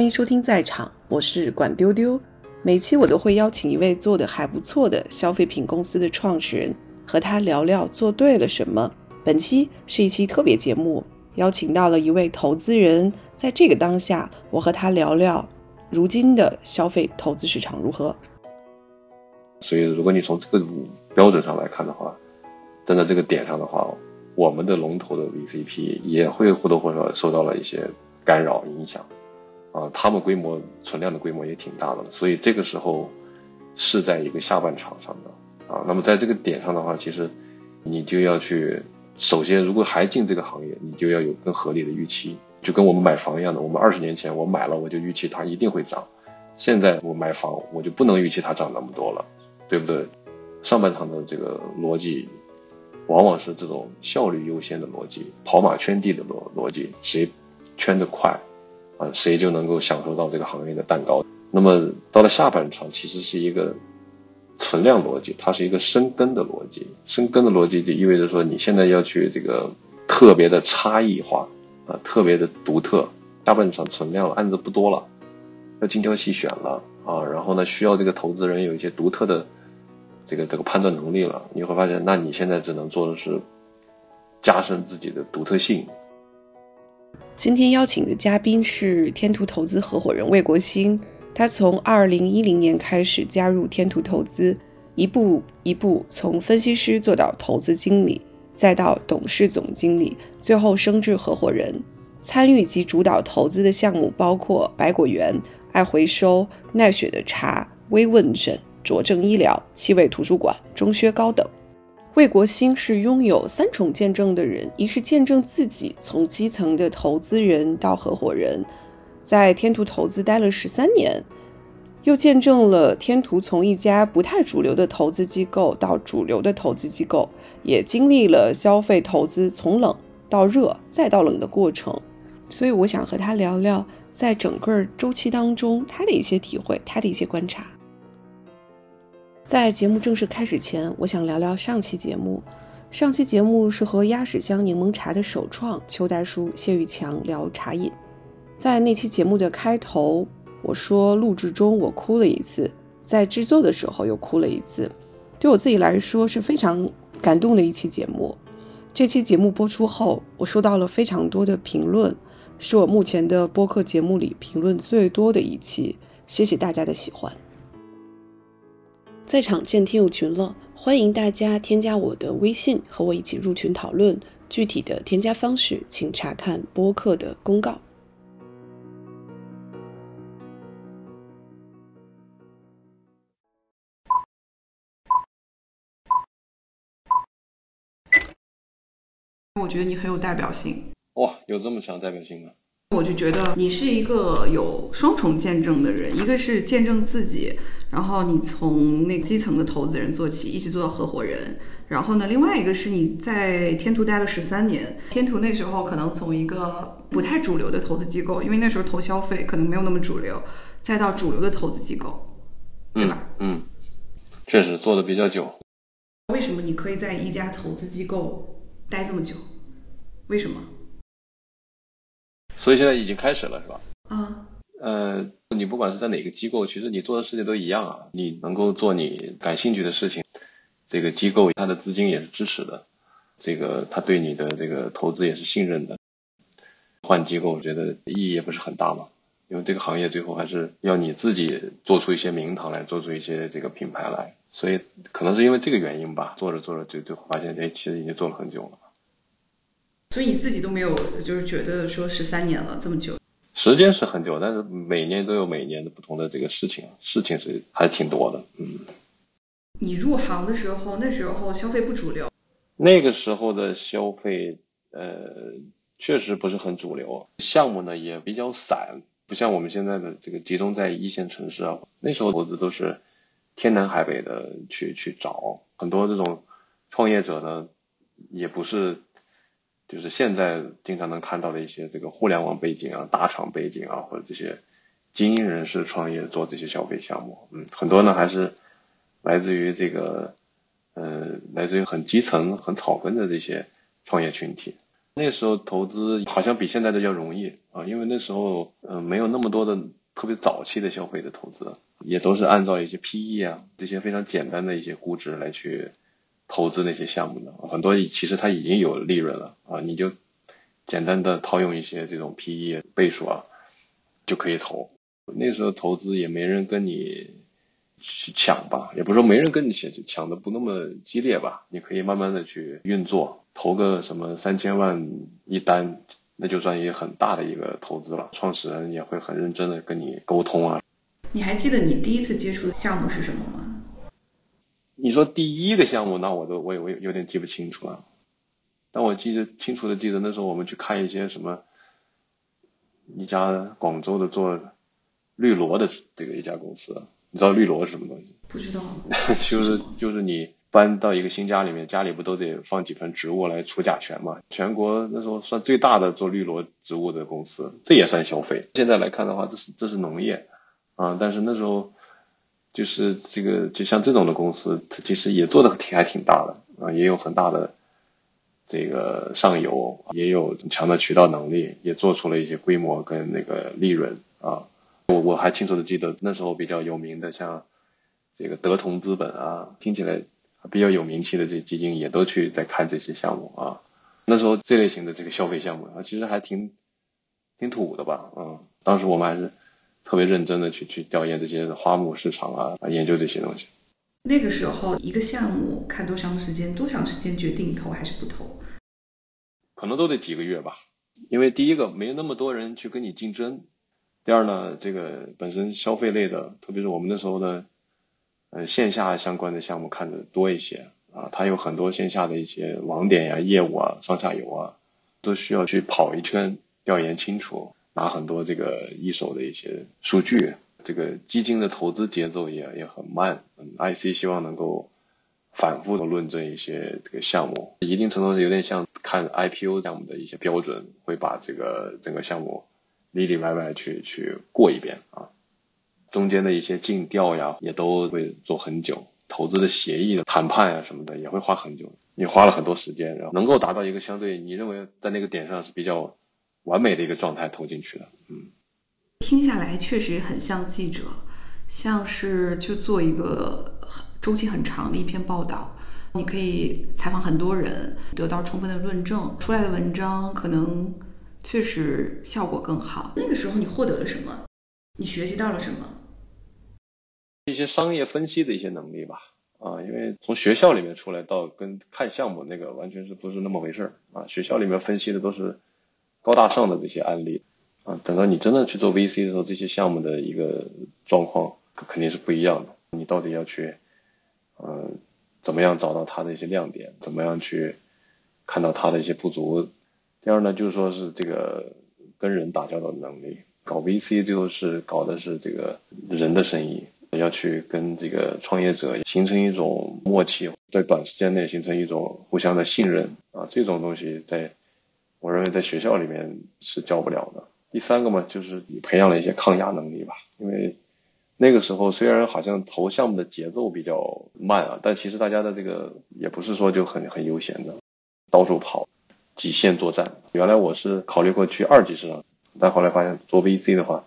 欢迎收听在场，我是管丢丢。每期我都会邀请一位做的还不错的消费品公司的创始人，和他聊聊做对了什么。本期是一期特别节目，邀请到了一位投资人，在这个当下，我和他聊聊如今的消费投资市场如何。所以，如果你从这个标准上来看的话，站在这个点上的话，我们的龙头的 VCP 也会或多或少受到了一些干扰影响。啊，他们规模存量的规模也挺大的，所以这个时候是在一个下半场上的啊。那么在这个点上的话，其实你就要去，首先如果还进这个行业，你就要有更合理的预期，就跟我们买房一样的。我们二十年前我买了，我就预期它一定会涨，现在我买房我就不能预期它涨那么多了，对不对？上半场的这个逻辑往往是这种效率优先的逻辑，跑马圈地的逻逻辑，谁圈得快。啊，谁就能够享受到这个行业的蛋糕。那么到了下半场，其实是一个存量逻辑，它是一个深耕的逻辑。深耕的逻辑就意味着说，你现在要去这个特别的差异化啊，特别的独特。下半场存量案子不多了，要精挑细选了啊。然后呢，需要这个投资人有一些独特的这个这个判断能力了。你会发现，那你现在只能做的是加深自己的独特性。今天邀请的嘉宾是天图投资合伙人魏国兴，他从二零一零年开始加入天图投资，一步一步从分析师做到投资经理，再到董事总经理，最后升至合伙人。参与及主导投资的项目包括百果园、爱回收、奈雪的茶、微问诊、卓正医疗、气味图书馆、中靴高等。魏国兴是拥有三重见证的人：一是见证自己从基层的投资人到合伙人，在天图投资待了十三年；又见证了天图从一家不太主流的投资机构到主流的投资机构，也经历了消费投资从冷到热再到冷的过程。所以，我想和他聊聊在整个周期当中他的一些体会，他的一些观察。在节目正式开始前，我想聊聊上期节目。上期节目是和鸭屎香柠檬茶的首创邱大叔谢玉强聊茶饮。在那期节目的开头，我说录制中我哭了一次，在制作的时候又哭了一次。对我自己来说是非常感动的一期节目。这期节目播出后，我收到了非常多的评论，是我目前的播客节目里评论最多的一期。谢谢大家的喜欢。在场见听友群了，欢迎大家添加我的微信，和我一起入群讨论。具体的添加方式，请查看播客的公告。我觉得你很有代表性。哇，有这么强代表性吗？我就觉得你是一个有双重见证的人，一个是见证自己，然后你从那基层的投资人做起，一直做到合伙人。然后呢，另外一个是你在天图待了十三年，天图那时候可能从一个不太主流的投资机构，因为那时候投消费可能没有那么主流，再到主流的投资机构，对吧？嗯，确实做的比较久。为什么你可以在一家投资机构待这么久？为什么？所以现在已经开始了，是吧？嗯，呃，你不管是在哪个机构，其实你做的事情都一样啊。你能够做你感兴趣的事情，这个机构它的资金也是支持的，这个他对你的这个投资也是信任的。换机构，我觉得意义也不是很大嘛，因为这个行业最后还是要你自己做出一些名堂来，做出一些这个品牌来。所以可能是因为这个原因吧，做着做着就就发现，哎，其实已经做了很久了。所以你自己都没有，就是觉得说十三年了这么久，时间是很久，但是每年都有每年的不同的这个事情，事情是还挺多的，嗯。你入行的时候，那时候消费不主流，那个时候的消费，呃，确实不是很主流，项目呢也比较散，不像我们现在的这个集中在一线城市啊。那时候投资都是天南海北的去去找，很多这种创业者呢，也不是。就是现在经常能看到的一些这个互联网背景啊、大厂背景啊，或者这些精英人士创业做这些消费项目，嗯，很多呢还是来自于这个，呃，来自于很基层、很草根的这些创业群体。那时候投资好像比现在的要容易啊，因为那时候呃没有那么多的特别早期的消费的投资，也都是按照一些 PE 啊这些非常简单的一些估值来去投资那些项目的，很多其实它已经有利润了啊，你就简单的套用一些这种 PE 倍数啊就可以投。那时候投资也没人跟你去抢吧，也不是说没人跟你抢，抢的不那么激烈吧，你可以慢慢的去运作。投个什么三千万一单，那就算一个很大的一个投资了。创始人也会很认真的跟你沟通啊。你还记得你第一次接触的项目是什么吗？你说第一个项目，那我都我也我有点记不清楚了。但我记得清楚的记得那时候我们去看一些什么，一家广州的做绿萝的这个一家公司，你知道绿萝是什么东西？不知道。就是就是你。搬到一个新家里面，家里不都得放几盆植物来除甲醛嘛？全国那时候算最大的做绿萝植物的公司，这也算消费。现在来看的话，这是这是农业啊，但是那时候就是这个就像这种的公司，它其实也做的挺还挺大的啊，也有很大的这个上游，也有很强的渠道能力，也做出了一些规模跟那个利润啊。我我还清楚的记得那时候比较有名的像这个德同资本啊，听起来。比较有名气的这些基金也都去在看这些项目啊。那时候这类型的这个消费项目啊，其实还挺挺土的吧？嗯，当时我们还是特别认真的去去调研这些花木市场啊，研究这些东西。那个时候一个项目看多长时间？多长时间决定投还是不投？可能都得几个月吧。因为第一个没有那么多人去跟你竞争，第二呢，这个本身消费类的，特别是我们那时候的。呃，线下相关的项目看的多一些啊，它有很多线下的一些网点呀、业务啊、上下游啊，都需要去跑一圈，调研清楚，拿很多这个一手的一些数据。这个基金的投资节奏也也很慢。嗯，IC 希望能够反复的论证一些这个项目，一定程度上有点像看 IPO 项目的一些标准，会把这个整个项目里里外外去去过一遍啊。中间的一些尽调呀，也都会做很久，投资的协议的谈判呀什么的也会花很久，你花了很多时间，然后能够达到一个相对你认为在那个点上是比较完美的一个状态投进去的，嗯，听下来确实很像记者，像是去做一个周期很长的一篇报道，你可以采访很多人，得到充分的论证，出来的文章可能确实效果更好。那个时候你获得了什么？你学习到了什么？一些商业分析的一些能力吧，啊，因为从学校里面出来到跟看项目那个完全是不是那么回事儿啊？学校里面分析的都是高大上的这些案例，啊，等到你真的去做 VC 的时候，这些项目的一个状况肯定是不一样的。你到底要去，呃，怎么样找到它的一些亮点？怎么样去看到它的一些不足？第二呢，就是说是这个跟人打交道的能力。搞 VC 最后是搞的是这个人的生意。要去跟这个创业者形成一种默契，在短时间内形成一种互相的信任啊，这种东西在我认为在学校里面是教不了的。第三个嘛，就是你培养了一些抗压能力吧，因为那个时候虽然好像投项目的节奏比较慢啊，但其实大家的这个也不是说就很很悠闲的，到处跑，极限作战。原来我是考虑过去二级市场，但后来发现做 VC 的话。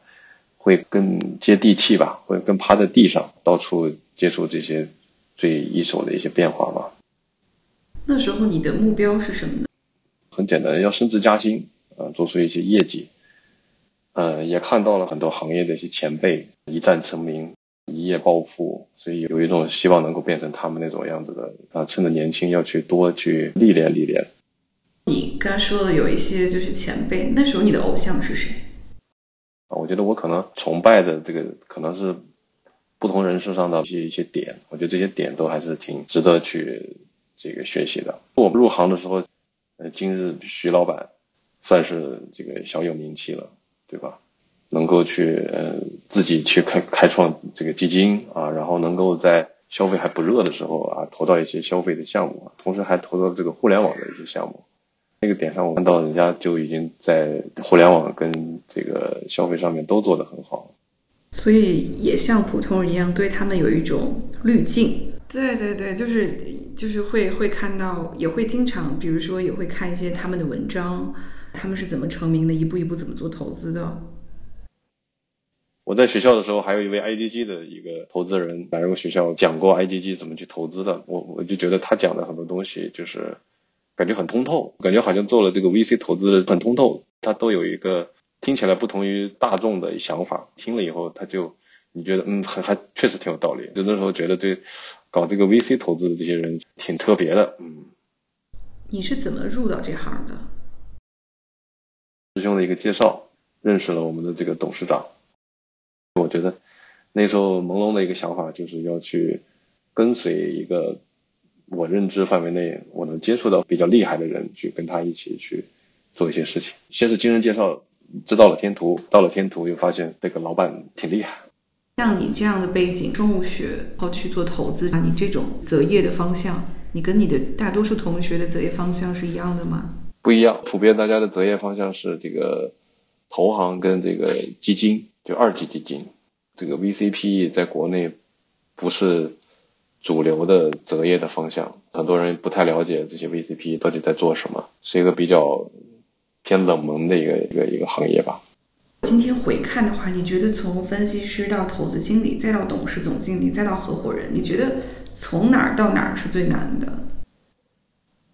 会更接地气吧，会更趴在地上，到处接触这些最一手的一些变化吧。那时候你的目标是什么呢？很简单，要升职加薪，啊，做出一些业绩。呃，也看到了很多行业的一些前辈一战成名，一夜暴富，所以有一种希望能够变成他们那种样子的啊，趁着年轻要去多去历练历练。你刚才说的有一些就是前辈，那时候你的偶像是谁？啊我觉得我可能崇拜的这个可能是不同人士上的一些一些点，我觉得这些点都还是挺值得去这个学习的。我们入行的时候，呃，今日徐老板算是这个小有名气了，对吧？能够去呃自己去开开创这个基金啊，然后能够在消费还不热的时候啊，投到一些消费的项目，同时还投到这个互联网的一些项目。那个点上，我看到人家就已经在互联网跟这个消费上面都做得很好，所以也像普通人一样，对他们有一种滤镜。对对对，就是就是会会看到，也会经常，比如说也会看一些他们的文章，他们是怎么成名的，一步一步怎么做投资的。我在学校的时候，还有一位 IDG 的一个投资人来我学校讲过 IDG 怎么去投资的。我我就觉得他讲的很多东西就是感觉很通透，感觉好像做了这个 VC 投资很通透。他都有一个听起来不同于大众的想法，听了以后他就你觉得嗯还还确实挺有道理。就那时候觉得对搞这个 VC 投资的这些人挺特别的。嗯，你是怎么入到这行的？师兄的一个介绍，认识了我们的这个董事长。我觉得那时候朦胧的一个想法就是要去跟随一个我认知范围内我能接触到比较厉害的人，去跟他一起去做一些事情。先是经人介绍知道了天图，到了天图又发现这个老板挺厉害。像你这样的背景，生物学，然后去做投资，你这种择业的方向，你跟你的大多数同学的择业方向是一样的吗？不一样，普遍大家的择业方向是这个投行跟这个基金。就二级基金，这个 VCPE 在国内不是主流的择业的方向，很多人不太了解这些 VCPE 到底在做什么，是一个比较偏冷门的一个一个一个行业吧。今天回看的话，你觉得从分析师到投资经理，再到董事总经理，再到合伙人，你觉得从哪儿到哪儿是最难的？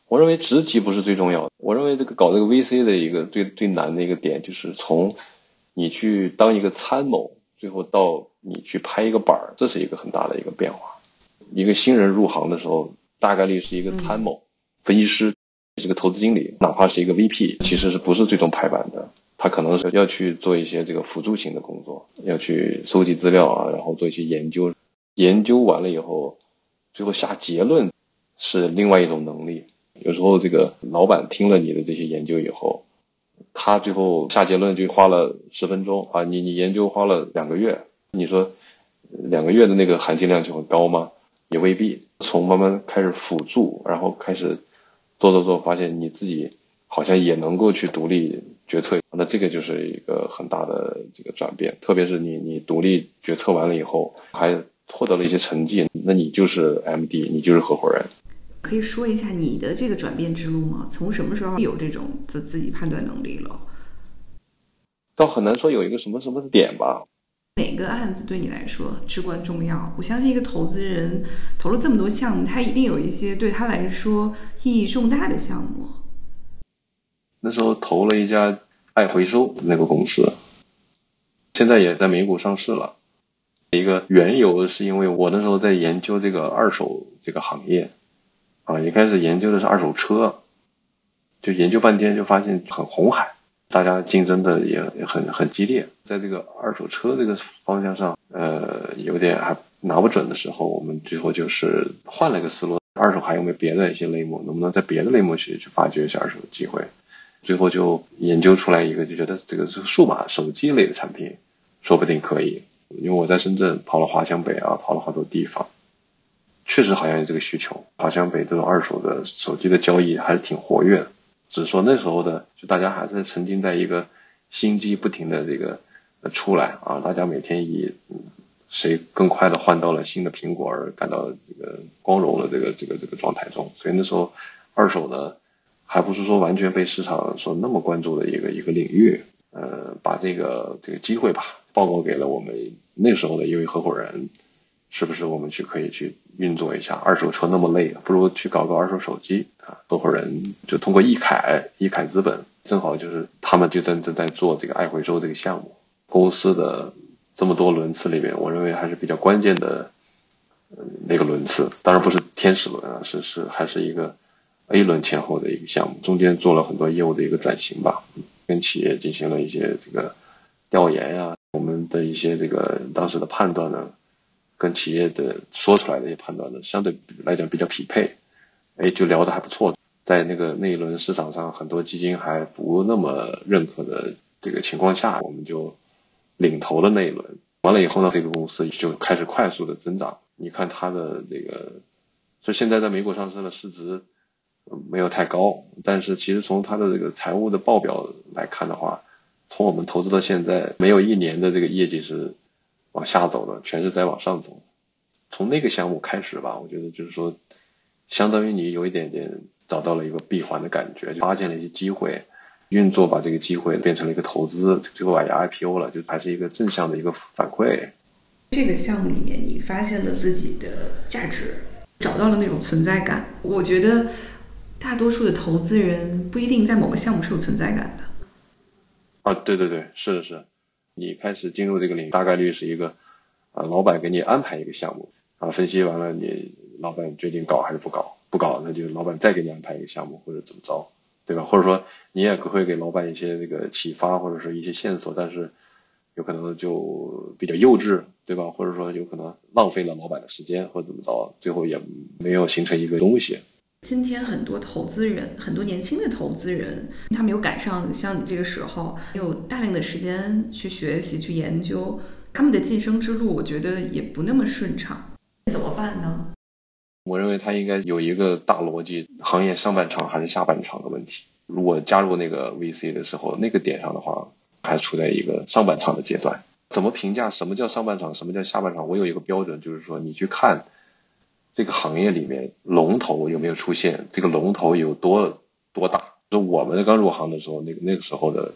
我认为职级不是最重要的，我认为这个搞这个 VC 的一个最最难的一个点就是从。你去当一个参谋，最后到你去拍一个板儿，这是一个很大的一个变化。一个新人入行的时候，大概率是一个参谋、分析师，是个投资经理，哪怕是一个 VP，其实是不是最终拍板的？他可能是要去做一些这个辅助型的工作，要去收集资料啊，然后做一些研究。研究完了以后，最后下结论是另外一种能力。有时候这个老板听了你的这些研究以后。他最后下结论就花了十分钟啊！你你研究花了两个月，你说两个月的那个含金量就很高吗？也未必。从慢慢开始辅助，然后开始做做做，发现你自己好像也能够去独立决策，那这个就是一个很大的这个转变。特别是你你独立决策完了以后，还获得了一些成绩，那你就是 MD，你就是合伙人。可以说一下你的这个转变之路吗？从什么时候有这种自自己判断能力了？倒很难说有一个什么什么的点吧。哪个案子对你来说至关重要？我相信一个投资人投了这么多项目，他一定有一些对他来说意义重大的项目。那时候投了一家爱回收那个公司，现在也在美股上市了。一个缘由是因为我那时候在研究这个二手这个行业。啊，一开始研究的是二手车，就研究半天就发现很红海，大家竞争的也很很激烈，在这个二手车这个方向上，呃，有点还拿不准的时候，我们最后就是换了个思路，二手还有没有别的一些类目，能不能在别的类目去去发掘一下二手的机会？最后就研究出来一个，就觉得这个是数码手机类的产品，说不定可以，因为我在深圳跑了华强北啊，跑了好多地方。确实好像有这个需求，华强北这种二手的手机的交易还是挺活跃的。只是说那时候的，就大家还是沉浸在一个新机不停的这个出来啊，大家每天以谁更快的换到了新的苹果而感到这个光荣的这个这个这个状态中。所以那时候二手的，还不是说完全被市场所那么关注的一个一个领域。呃，把这个这个机会吧报告给了我们那时候的一位合伙人。是不是我们去可以去运作一下？二手车那么累，不如去搞个二手手机啊！合伙人就通过易凯，易凯资本正好就是他们就正正在做这个爱回收这个项目。公司的这么多轮次里面，我认为还是比较关键的那个轮次，当然不是天使轮啊，是是还是一个 A 轮前后的一个项目，中间做了很多业务的一个转型吧，跟企业进行了一些这个调研呀，我们的一些这个当时的判断呢。跟企业的说出来的一些判断呢，相对来讲比较匹配，哎，就聊得还不错。在那个那一轮市场上，很多基金还不那么认可的这个情况下，我们就领头了那一轮。完了以后呢，这个公司就开始快速的增长。你看它的这个，所以现在在美股上市的市值没有太高，但是其实从它的这个财务的报表来看的话，从我们投资到现在，没有一年的这个业绩是。往下走的全是在往上走，从那个项目开始吧，我觉得就是说，相当于你有一点点找到了一个闭环的感觉，就发现了一些机会，运作把这个机会变成了一个投资，最后也 IPO 了，就还是一个正向的一个反馈。这个项目里面，你发现了自己的价值，找到了那种存在感。我觉得大多数的投资人不一定在某个项目是有存在感的。啊，对对对，是的是，你开始进入这个领域，大概率是一个啊，老板给你安排一个项目啊，分析完了，你老板决定搞还是不搞，不搞那就老板再给你安排一个项目或者怎么着，对吧？或者说你也会给老板一些这个启发或者是一些线索，但是。有可能就比较幼稚，对吧？或者说有可能浪费了老板的时间，或者怎么着，最后也没有形成一个东西。今天很多投资人，很多年轻的投资人，他没有赶上像你这个时候，有大量的时间去学习、去研究，他们的晋升之路，我觉得也不那么顺畅。怎么办呢？我认为他应该有一个大逻辑：行业上半场还是下半场的问题。如果加入那个 VC 的时候，那个点上的话。还处在一个上半场的阶段，怎么评价什么叫上半场，什么叫下半场？我有一个标准，就是说你去看这个行业里面龙头有没有出现，这个龙头有多多大。就我们刚入行的时候，那个那个时候的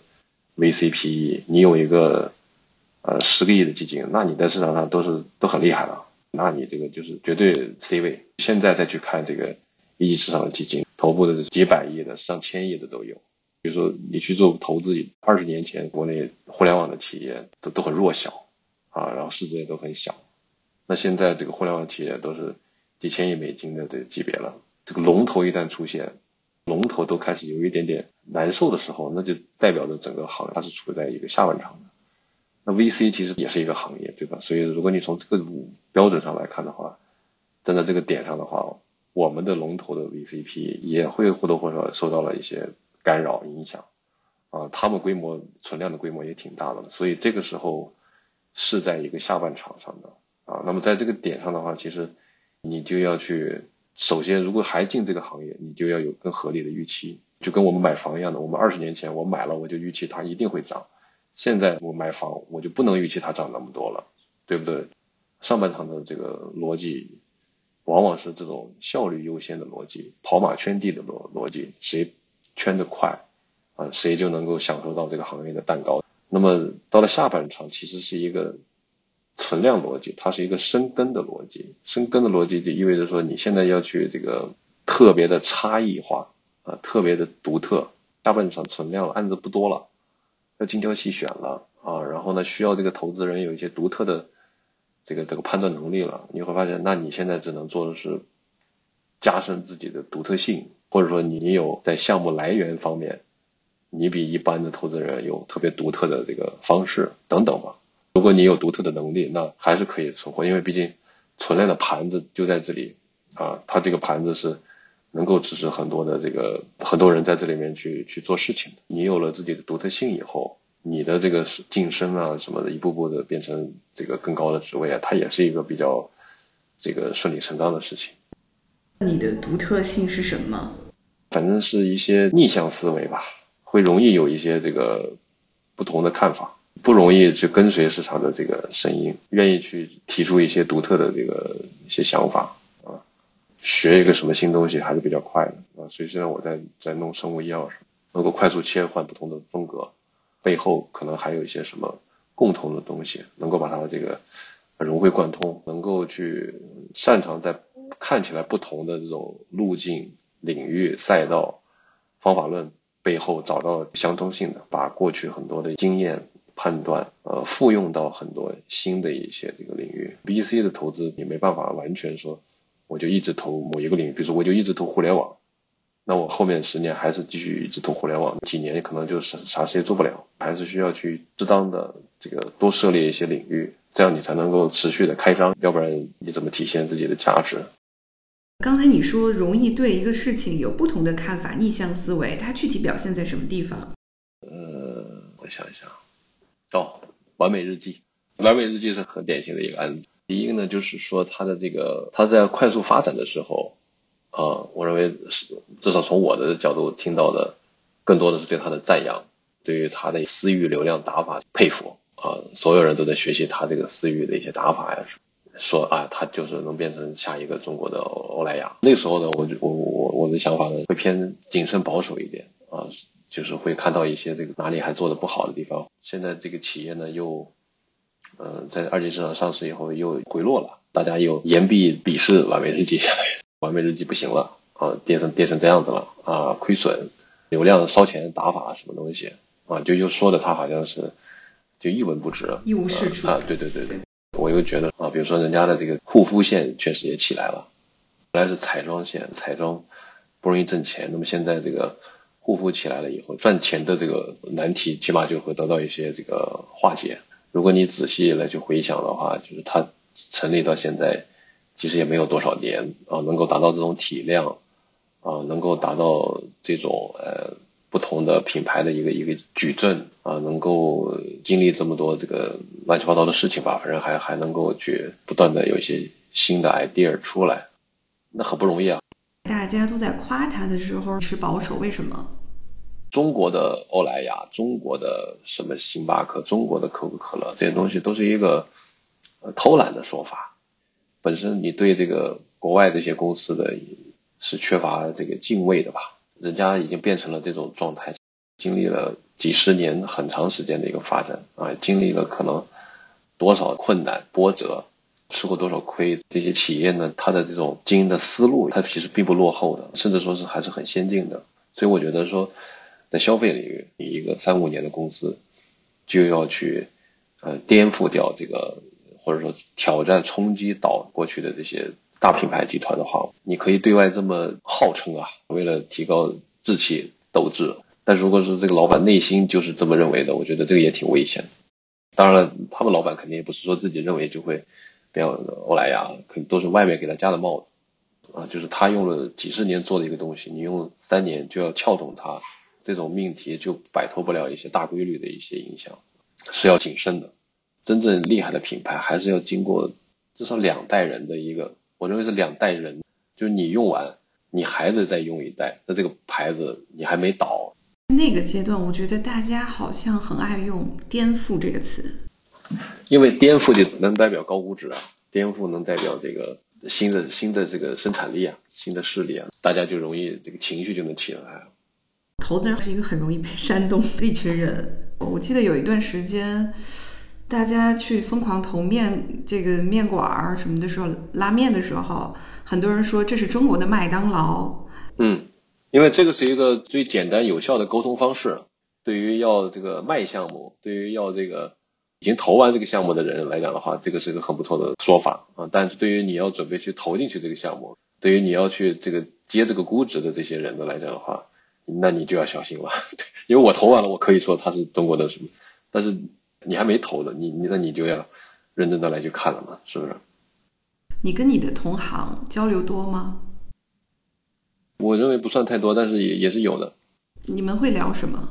VCPE，你有一个呃十个亿的基金，那你在市场上都是都很厉害了，那你这个就是绝对 C 位。现在再去看这个一级市场的基金，头部的几百亿的、上千亿的都有。比如说，你去做投资，二十年前国内互联网的企业都都很弱小，啊，然后市值也都很小。那现在这个互联网企业都是几千亿美金的这级别了。这个龙头一旦出现，龙头都开始有一点点难受的时候，那就代表着整个行业它是处在一个下半场的。那 VC 其实也是一个行业，对吧？所以如果你从这个标准上来看的话，站在这个点上的话，我们的龙头的 VCP 也会或多或少受到了一些。干扰影响，啊，他们规模存量的规模也挺大的，所以这个时候是在一个下半场上的啊。那么在这个点上的话，其实你就要去，首先如果还进这个行业，你就要有更合理的预期，就跟我们买房一样的。我们二十年前我买了，我就预期它一定会涨，现在我买房我就不能预期它涨那么多了，对不对？上半场的这个逻辑往往是这种效率优先的逻辑，跑马圈地的逻逻辑，谁？圈得快，啊，谁就能够享受到这个行业的蛋糕。那么到了下半场，其实是一个存量逻辑，它是一个深耕的逻辑。深耕的逻辑就意味着说，你现在要去这个特别的差异化，啊，特别的独特。下半场存量案子不多了，要精挑细选了，啊，然后呢，需要这个投资人有一些独特的这个这个判断能力了。你会发现，那你现在只能做的是加深自己的独特性。或者说你有在项目来源方面，你比一般的投资人有特别独特的这个方式等等吧。如果你有独特的能力，那还是可以存活，因为毕竟存量的盘子就在这里啊，它这个盘子是能够支持很多的这个很多人在这里面去去做事情。你有了自己的独特性以后，你的这个晋升啊什么的，一步步的变成这个更高的职位啊，它也是一个比较这个顺理成章的事情。你的独特性是什么？反正是一些逆向思维吧，会容易有一些这个不同的看法，不容易去跟随市场的这个声音，愿意去提出一些独特的这个一些想法啊，学一个什么新东西还是比较快的啊。所以现在我在在弄生物医药，能够快速切换不同的风格，背后可能还有一些什么共同的东西，能够把它这个融会贯通，能够去擅长在看起来不同的这种路径。领域、赛道、方法论背后找到相通性的，把过去很多的经验判断，呃，复用到很多新的一些这个领域。B、C 的投资你没办法完全说，我就一直投某一个领域，比如说我就一直投互联网，那我后面十年还是继续一直投互联网，几年可能就是啥事也做不了，还是需要去适当的这个多涉猎一些领域，这样你才能够持续的开张，要不然你怎么体现自己的价值？刚才你说容易对一个事情有不同的看法，逆向思维，它具体表现在什么地方？呃，我想一想，哦，完美日记，完美日记是很典型的一个案子。第一个呢，就是说它的这个它在快速发展的时候，啊，我认为是至少从我的角度听到的，更多的是对它的赞扬，对于它的私域流量打法佩服啊，所有人都在学习它这个私域的一些打法呀。说啊，它就是能变成下一个中国的欧莱雅。那时候呢，我就我我我的想法呢会偏谨慎保守一点啊，就是会看到一些这个哪里还做的不好的地方。现在这个企业呢又，呃，在二级市场上市以后又回落了，大家又言必鄙视完美日记，完美日记不行了啊，跌成跌成这样子了啊，亏损，流量烧钱打法什么东西啊，就又说的他好像是就一文不值，一无是处啊，对对对对。我又觉得啊，比如说人家的这个护肤线确实也起来了，原来是彩妆线，彩妆不容易挣钱，那么现在这个护肤起来了以后，赚钱的这个难题起码就会得到一些这个化解。如果你仔细来去回想的话，就是它成立到现在其实也没有多少年啊，能够达到这种体量啊，能够达到这种呃。不同的品牌的一个一个矩阵啊，能够经历这么多这个乱七八糟的事情吧，反正还还能够去不断的有一些新的 idea 出来，那很不容易啊。大家都在夸他的时候持保守，为什么？中国的欧莱雅、中国的什么星巴克、中国的可口可乐这些东西都是一个偷懒的说法，本身你对这个国外这些公司的是缺乏这个敬畏的吧？人家已经变成了这种状态，经历了几十年很长时间的一个发展啊，经历了可能多少困难波折，吃过多少亏，这些企业呢，它的这种经营的思路，它其实并不落后的，甚至说是还是很先进的。所以我觉得说，在消费领域，你一个三五年的公司就要去呃颠覆掉这个，或者说挑战冲击倒过去的这些。大品牌集团的话，你可以对外这么号称啊，为了提高志气斗志。但如果是这个老板内心就是这么认为的，我觉得这个也挺危险。当然了，他们老板肯定也不是说自己认为就会变欧莱雅，肯定都是外面给他加的帽子啊。就是他用了几十年做的一个东西，你用三年就要撬动它，这种命题就摆脱不了一些大规律的一些影响，是要谨慎的。真正厉害的品牌还是要经过至少两代人的一个。我认为是两代人，就是你用完，你孩子再用一代，那这个牌子你还没倒。那个阶段，我觉得大家好像很爱用“颠覆”这个词，因为颠覆就能代表高估值啊，颠覆能代表这个新的新的这个生产力啊，新的势力啊，大家就容易这个情绪就能起来。投资人是一个很容易被煽动的一群人。我记得有一段时间。大家去疯狂投面这个面馆儿什么的时候，拉面的时候，很多人说这是中国的麦当劳。嗯，因为这个是一个最简单有效的沟通方式。对于要这个卖项目，对于要这个已经投完这个项目的人来讲的话，这个是一个很不错的说法啊。但是对于你要准备去投进去这个项目，对于你要去这个接这个估值的这些人的来讲的话，那你就要小心了。因为我投完了，我可以说他是中国的什么，但是。你还没投呢，你你那你就要认真的来去看了嘛，是不是？你跟你的同行交流多吗？我认为不算太多，但是也也是有的。你们会聊什么？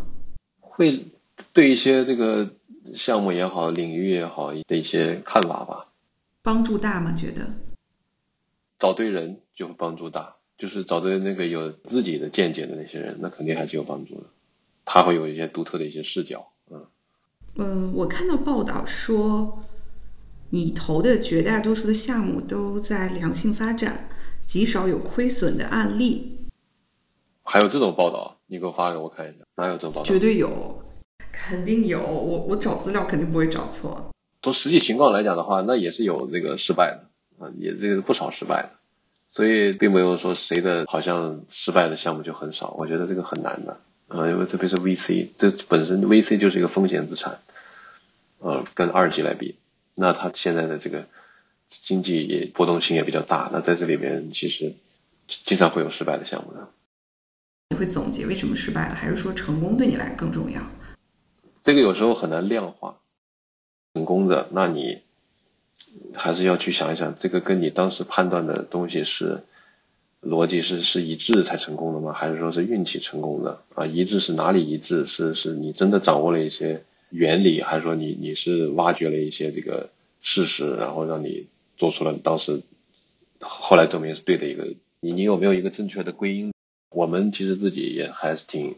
会对一些这个项目也好，领域也好的一些看法吧。帮助大吗？觉得？找对人就会帮助大，就是找对那个有自己的见解的那些人，那肯定还是有帮助的。他会有一些独特的一些视角，嗯。嗯，我看到报道说，你投的绝大多数的项目都在良性发展，极少有亏损的案例。还有这种报道？你给我发给我看一下，哪有这种报道？绝对有，肯定有。我我找资料肯定不会找错。从实际情况来讲的话，那也是有这个失败的啊，也这个不少失败的，所以并没有说谁的好像失败的项目就很少。我觉得这个很难的。啊，因为特别是 VC，这本身 VC 就是一个风险资产，呃，跟二级来比，那它现在的这个经济也波动性也比较大，那在这里边其实经常会有失败的项目的。你会总结为什么失败了，还是说成功对你来更重要？这个有时候很难量化。成功的，那你还是要去想一想，这个跟你当时判断的东西是。逻辑是是一致才成功的吗？还是说是运气成功的啊？一致是哪里一致？是是你真的掌握了一些原理，还是说你你是挖掘了一些这个事实，然后让你做出了当时后来证明是对的一个？你你有没有一个正确的归因？我们其实自己也还是挺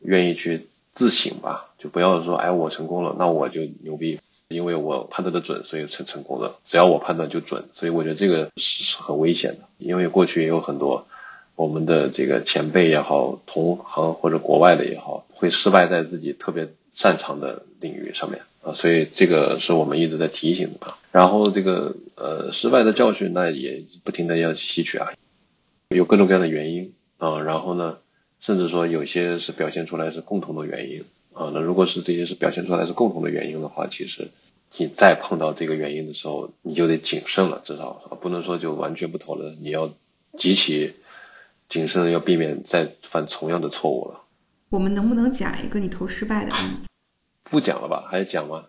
愿意去自省吧，就不要说哎我成功了，那我就牛逼。因为我判断的准，所以成成功的。只要我判断就准，所以我觉得这个是很危险的。因为过去也有很多我们的这个前辈也好，同行或者国外的也好，会失败在自己特别擅长的领域上面啊。所以这个是我们一直在提醒的。然后这个呃失败的教训，那也不停的要吸取啊，有各种各样的原因啊。然后呢，甚至说有些是表现出来是共同的原因。啊，那如果是这些是表现出来是共同的原因的话，其实你再碰到这个原因的时候，你就得谨慎了，至少不能说就完全不投了，你要极其谨慎，要避免再犯同样的错误了。我们能不能讲一个你投失败的案子？不讲了吧？还讲吗？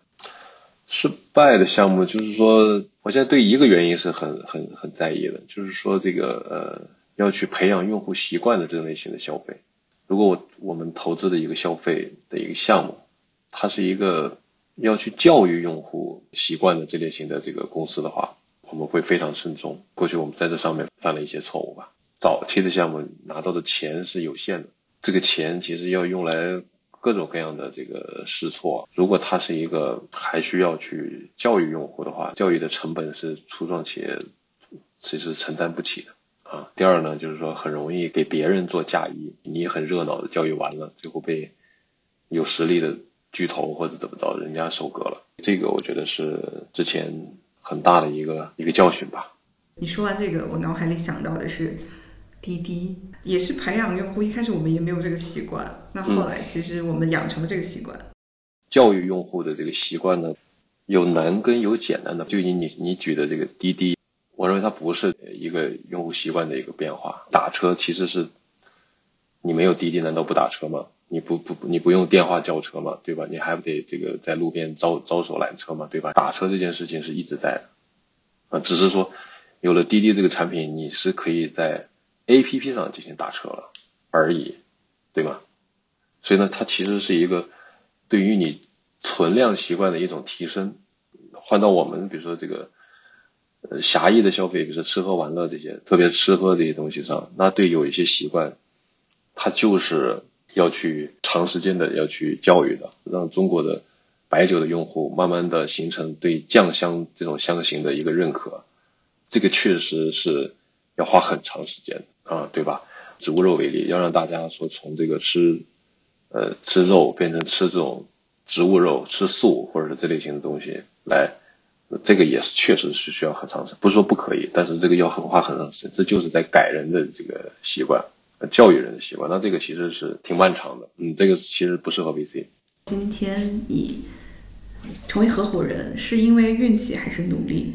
失败的项目就是说，我现在对一个原因是很很很在意的，就是说这个呃要去培养用户习惯的这种类型的消费。如果我我们投资的一个消费的一个项目，它是一个要去教育用户习惯的这类型的这个公司的话，我们会非常慎重。过去我们在这上面犯了一些错误吧。早期的项目拿到的钱是有限的，这个钱其实要用来各种各样的这个试错。如果它是一个还需要去教育用户的话，教育的成本是初创企业其实承担不起的。啊，第二呢，就是说很容易给别人做嫁衣，你很热闹的教育完了，最后被有实力的巨头或者怎么着，人家收割了。这个我觉得是之前很大的一个一个教训吧。你说完这个，我脑海里想到的是滴滴，也是培养用户。一开始我们也没有这个习惯，那后来其实我们养成了这个习惯。教育用户的这个习惯呢，有难跟有简单的。就以你你举的这个滴滴。我认为它不是一个用户习惯的一个变化。打车其实是，你没有滴滴难道不打车吗？你不不你不用电话叫车吗？对吧？你还不得这个在路边招招手拦车吗？对吧？打车这件事情是一直在的，啊，只是说有了滴滴这个产品，你是可以在 A P P 上进行打车了而已，对吗？所以呢，它其实是一个对于你存量习惯的一种提升。换到我们比如说这个。呃，狭义的消费，比如说吃喝玩乐这些，特别吃喝这些东西上，那对有一些习惯，它就是要去长时间的要去教育的，让中国的白酒的用户慢慢的形成对酱香这种香型的一个认可，这个确实是要花很长时间啊，对吧？植物肉为例，要让大家说从这个吃，呃，吃肉变成吃这种植物肉，吃素或者是这类型的东西来。这个也是确实是需要很长时间，不是说不可以，但是这个要很花很长时间，这就是在改人的这个习惯，教育人的习惯，那这个其实是挺漫长的，嗯，这个其实不适合 VC。今天你成为合伙人是因为运气还是努力？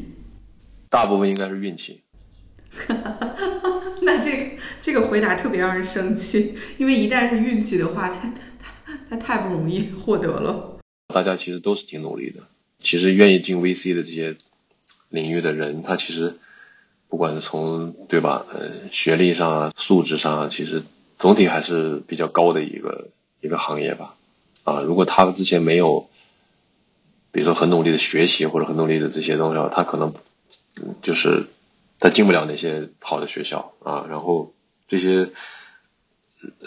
大部分应该是运气。那这个这个回答特别让人生气，因为一旦是运气的话，他他他太不容易获得了。大家其实都是挺努力的。其实愿意进 VC 的这些领域的人，他其实不管是从对吧，呃，学历上啊，素质上啊，其实总体还是比较高的一个一个行业吧。啊，如果他之前没有，比如说很努力的学习或者很努力的这些东西，他可能就是他进不了那些好的学校啊。然后这些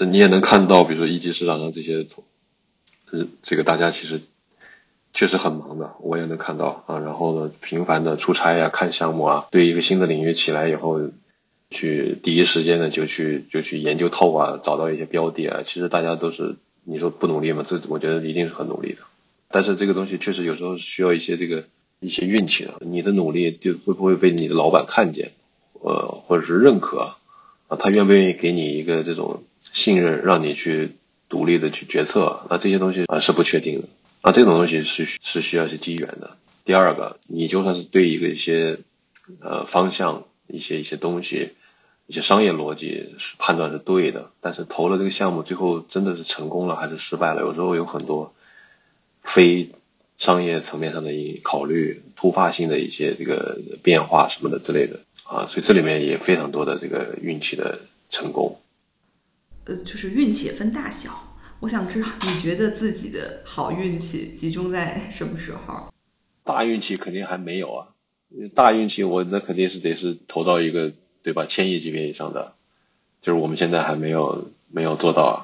你也能看到，比如说一级市场上这些，这个大家其实。确实很忙的，我也能看到啊。然后呢，频繁的出差呀、看项目啊，对一个新的领域起来以后，去第一时间呢就去就去研究透啊，找到一些标的啊。其实大家都是你说不努力吗？这我觉得一定是很努力的。但是这个东西确实有时候需要一些这个一些运气的。你的努力就会不会被你的老板看见，呃，或者是认可啊？他愿不愿意给你一个这种信任，让你去独立的去决策？那这些东西啊是不确定的。啊，这种东西是是需要一些机缘的。第二个，你就算是对一个一些呃方向、一些一些东西、一些商业逻辑判断是对的，但是投了这个项目，最后真的是成功了还是失败了？有时候有很多非商业层面上的一考虑、突发性的一些这个变化什么的之类的啊，所以这里面也非常多的这个运气的成功。呃，就是运气也分大小。我想知道你觉得自己的好运气集中在什么时候？大运气肯定还没有啊，大运气我那肯定是得是投到一个对吧千亿级别以上的，就是我们现在还没有没有做到啊，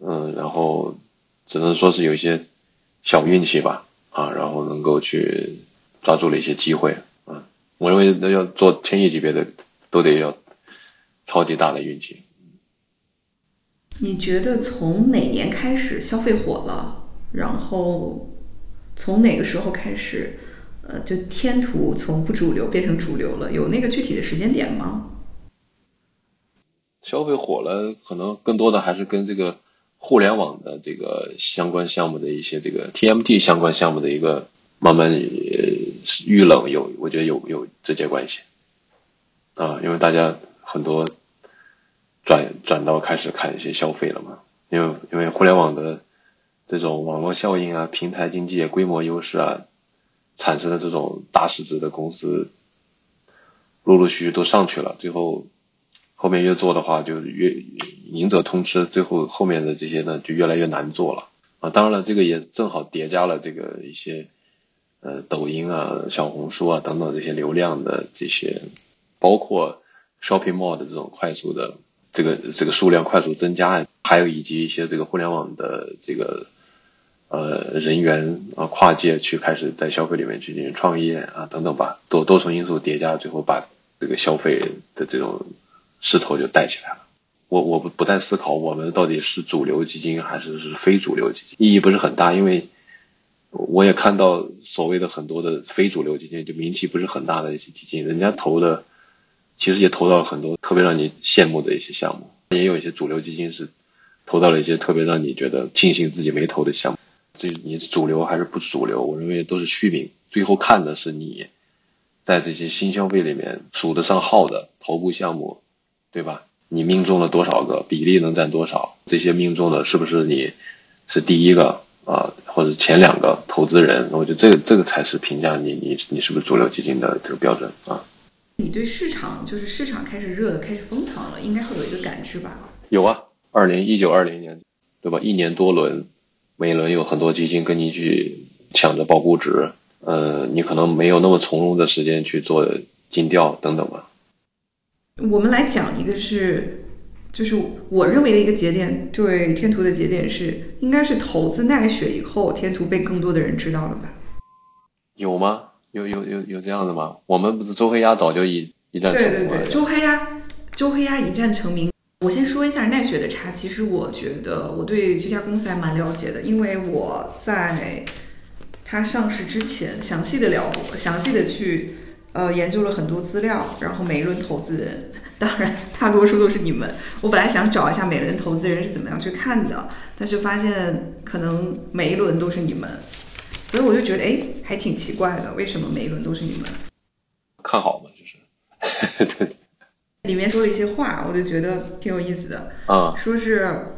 嗯，然后只能说是有一些小运气吧，啊，然后能够去抓住了一些机会啊。我认为那要做千亿级别的，都得要超级大的运气。你觉得从哪年开始消费火了？然后从哪个时候开始，呃，就天图从不主流变成主流了？有那个具体的时间点吗？消费火了，可能更多的还是跟这个互联网的这个相关项目的一些这个 TMT 相关项目的一个慢慢遇冷有，我觉得有有直接关系啊，因为大家很多转转到开始看一些消费了嘛，因为因为互联网的。这种网络效应啊，平台经济、规模优势啊，产生的这种大市值的公司，陆陆续续都上去了。最后，后面越做的话，就越赢者通吃。最后后面的这些呢，就越来越难做了啊。当然了，这个也正好叠加了这个一些呃抖音啊、小红书啊等等这些流量的这些，包括 shopping mall 的这种快速的这个这个数量快速增加，还有以及一些这个互联网的这个。呃，人员啊，跨界去开始在消费里面去进行创业啊，等等吧，多多重因素叠加，最后把这个消费的这种势头就带起来了。我我不不太思考我们到底是主流基金还是是非主流基金，意义不是很大，因为我也看到所谓的很多的非主流基金，就名气不是很大的一些基金，人家投的其实也投到了很多特别让你羡慕的一些项目，也有一些主流基金是投到了一些特别让你觉得庆幸自己没投的项目。至于你是主流还是不主流？我认为都是虚名。最后看的是你在这些新消费里面数得上号的头部项目，对吧？你命中了多少个？比例能占多少？这些命中的是不是你是第一个啊，或者前两个投资人？我觉得这个这个才是评价你你你是不是主流基金的这个标准啊。你对市场就是市场开始热，开始疯狂了，应该会有一个感知吧？有啊，二零一九二零年，对吧？一年多轮。每一轮有很多基金跟你去抢着报估值，呃，你可能没有那么从容的时间去做尽调等等吧。我们来讲一个是，就是我认为的一个节点，对天图的节点是，应该是投资奈雪以后，天图被更多的人知道了吧？有吗？有有有有这样的吗？我们不是周黑鸭早就一一战成名对对对，周黑鸭，周黑鸭一战成名。我先说一下奈雪的茶，其实我觉得我对这家公司还蛮了解的，因为我在它上市之前详细的聊过，详细的去呃研究了很多资料，然后每一轮投资人，当然大多数都是你们。我本来想找一下每轮投资人是怎么样去看的，但是发现可能每一轮都是你们，所以我就觉得哎，还挺奇怪的，为什么每一轮都是你们？看好嘛，就是 对。里面说了一些话，我就觉得挺有意思的。啊，说是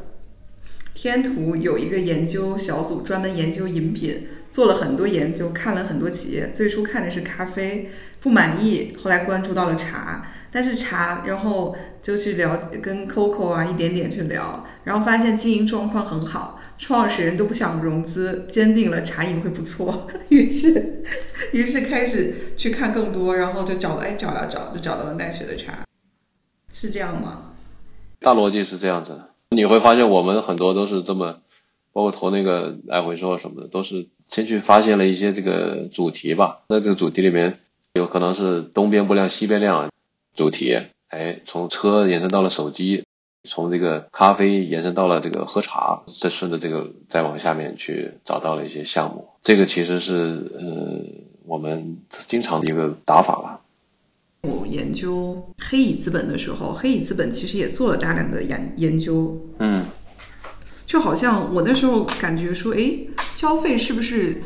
天图有一个研究小组，专门研究饮品，做了很多研究，看了很多企业。最初看的是咖啡，不满意，后来关注到了茶，但是茶，然后就去聊跟 Coco 啊一点点去聊，然后发现经营状况很好，创始人都不想融资，坚定了茶饮会不错，于是，于是开始去看更多，然后就找了，哎，找呀找，就找到了奈雪的茶。是这样吗？大逻辑是这样子，你会发现我们很多都是这么，包括投那个来回收什么的，都是先去发现了一些这个主题吧。那这个主题里面有可能是东边不亮西边亮主题，哎，从车延伸到了手机，从这个咖啡延伸到了这个喝茶，再顺着这个再往下面去找到了一些项目。这个其实是呃我们经常的一个打法吧。我研究黑蚁资本的时候，黑蚁资本其实也做了大量的研研究。嗯，就好像我那时候感觉说，哎，消费是不是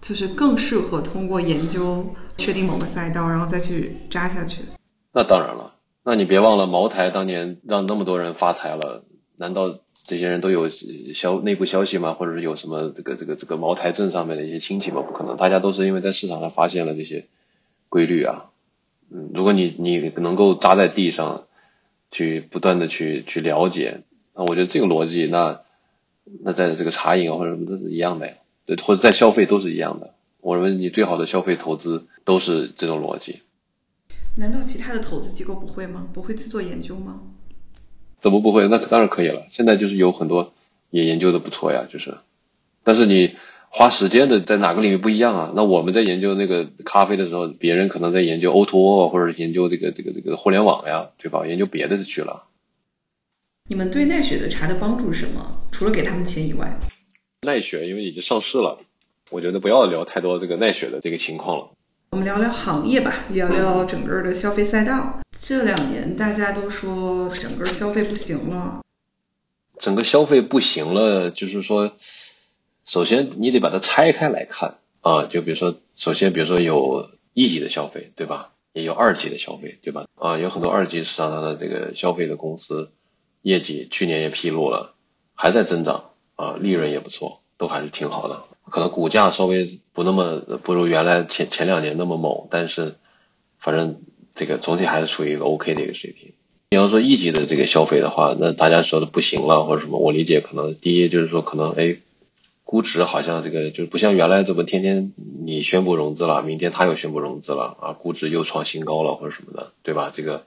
就是更适合通过研究确定某个赛道，然后再去扎下去？那当然了，那你别忘了茅台当年让那么多人发财了，难道这些人都有消内部消息吗？或者是有什么这个这个这个茅台镇上面的一些亲戚吗？不可能，大家都是因为在市场上发现了这些规律啊。嗯，如果你你能够扎在地上，去不断的去去了解，那我觉得这个逻辑，那那在这个茶饮或者什么都是一样的呀，对，或者在消费都是一样的。我认为你最好的消费投资都是这种逻辑。难道其他的投资机构不会吗？不会去做研究吗？怎么不会？那当然可以了。现在就是有很多也研究的不错呀，就是，但是你花时间的在哪个领域不一样啊？那我们在研究那个咖啡的时候，别人可能在研究 O2O 或者研究这个这个这个互联网呀，对吧？研究别的去了。你们对奈雪的茶的帮助是什么？除了给他们钱以外，奈雪因为已经上市了，我觉得不要聊太多这个奈雪的这个情况了。我们聊聊行业吧，聊聊整个的消费赛道。这两年大家都说整个消费不行了，整个消费不行了，就是说，首先你得把它拆开来看啊，就比如说，首先比如说有一级的消费，对吧？也有二级的消费，对吧？啊，有很多二级市场上的这个消费的公司，业绩去年也披露了，还在增长啊，利润也不错，都还是挺好的。可能股价稍微不那么不如原来前前两年那么猛，但是反正这个总体还是处于一个 OK 的一个水平。你要说一级的这个消费的话，那大家说的不行了或者什么，我理解可能第一就是说可能哎，估值好像这个就不像原来这么天天你宣布融资了，明天他又宣布融资了啊，估值又创新高了或者什么的，对吧？这个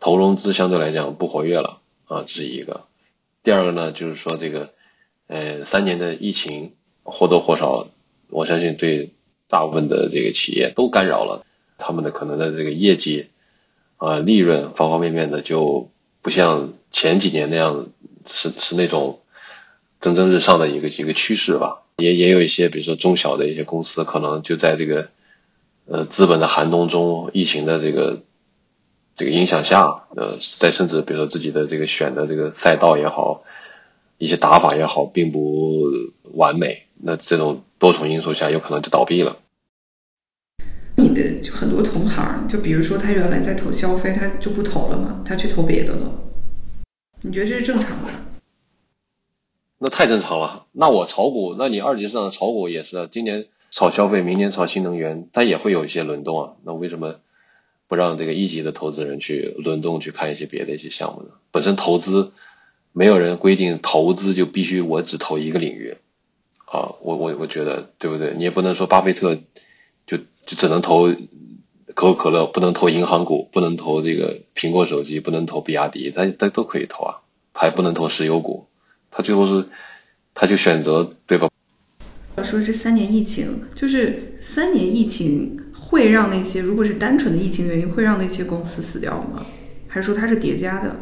投融资相对来讲不活跃了啊，这是一个。第二个呢，就是说这个呃三年的疫情。或多或少，我相信对大部分的这个企业都干扰了他们的可能的这个业绩啊、利润方方面面的，就不像前几年那样是是那种蒸蒸日上的一个一个趋势吧。也也有一些，比如说中小的一些公司，可能就在这个呃资本的寒冬中、疫情的这个这个影响下，呃，在甚至比如说自己的这个选的这个赛道也好，一些打法也好，并不完美。那这种多重因素下，有可能就倒闭了。你的就很多同行，就比如说他原来在投消费，他就不投了嘛，他去投别的了。你觉得这是正常的？那太正常了。那我炒股，那你二级市场的炒股也是，今年炒消费，明年炒新能源，它也会有一些轮动啊。那为什么不让这个一级的投资人去轮动去看一些别的一些项目呢？本身投资没有人规定投资就必须我只投一个领域。啊，我我我觉得对不对？你也不能说巴菲特就就只能投可口可乐，不能投银行股，不能投这个苹果手机，不能投比亚迪，他他都可以投啊，他也不能投石油股，他最后是他就选择对吧？说这三年疫情，就是三年疫情会让那些如果是单纯的疫情原因，会让那些公司死掉吗？还是说它是叠加的？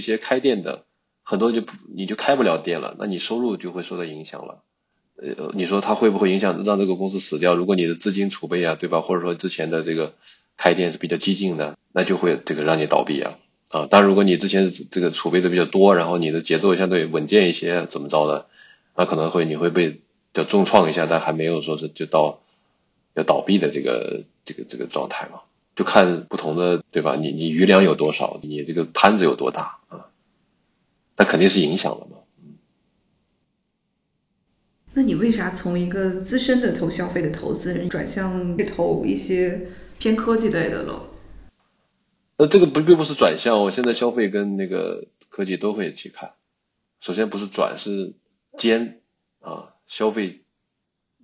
一些开店的。很多就你就开不了店了，那你收入就会受到影响了。呃，你说它会不会影响让这个公司死掉？如果你的资金储备啊，对吧？或者说之前的这个开店是比较激进的，那就会这个让你倒闭啊啊！当然，如果你之前这个储备的比较多，然后你的节奏相对稳健一些，怎么着的，那可能会你会被叫重创一下，但还没有说是就到要倒闭的这个这个这个状态嘛？就看不同的对吧？你你余粮有多少，你这个摊子有多大啊？那肯定是影响了嘛。那你为啥从一个资深的投消费的投资人转向去投一些偏科技类的了？那，这个不并不是转向，我现在消费跟那个科技都会去看。首先不是转，是兼啊，消费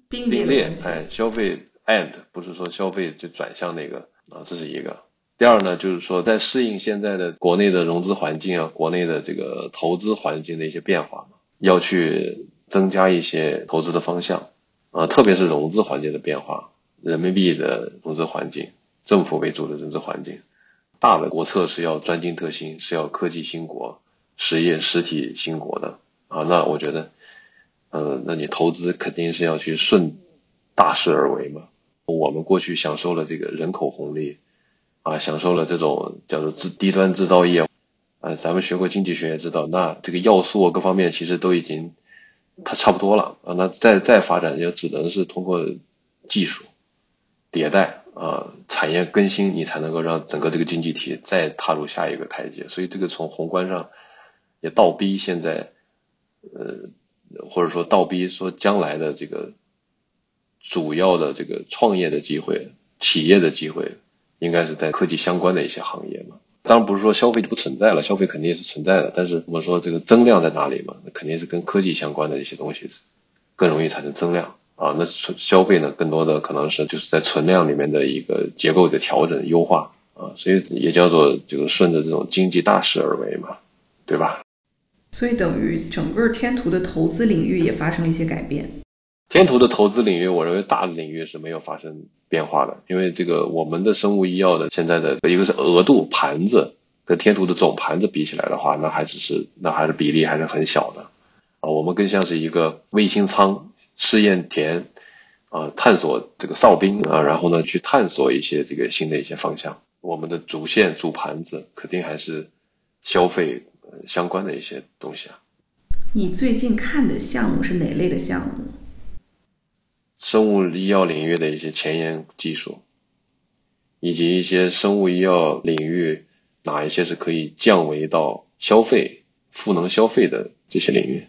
并列，哎，消费 and 不是说消费就转向那个啊，这是一个。第二呢，就是说在适应现在的国内的融资环境啊，国内的这个投资环境的一些变化嘛，要去增加一些投资的方向啊，特别是融资环境的变化，人民币的融资环境，政府为主的融资环境，大的国策是要专精特新，是要科技兴国、实业实体兴国的啊。那我觉得，呃，那你投资肯定是要去顺大势而为嘛。我们过去享受了这个人口红利。啊，享受了这种叫做制低端制造业，啊，咱们学过经济学也知道，那这个要素各方面其实都已经它差不多了啊，那再再发展就只能是通过技术迭代啊，产业更新，你才能够让整个这个经济体再踏入下一个台阶。所以这个从宏观上也倒逼现在，呃，或者说倒逼说将来的这个主要的这个创业的机会、企业的机会。应该是在科技相关的一些行业嘛，当然不是说消费就不存在了，消费肯定是存在的，但是我们说这个增量在哪里嘛？那肯定是跟科技相关的一些东西更容易产生增量啊。那存消费呢，更多的可能是就是在存量里面的一个结构的调整优化啊，所以也叫做就是顺着这种经济大势而为嘛，对吧？所以等于整个天图的投资领域也发生了一些改变。天图的投资领域，我认为大的领域是没有发生变化的，因为这个我们的生物医药的现在的一个是额度盘子跟天图的总盘子比起来的话，那还只是那还是比例还是很小的啊，我们更像是一个卫星舱试验田啊，探索这个哨兵啊，然后呢去探索一些这个新的一些方向。我们的主线主盘子肯定还是消费相关的一些东西啊。你最近看的项目是哪类的项目？生物医药领域的一些前沿技术，以及一些生物医药领域哪一些是可以降维到消费、赋能消费的这些领域，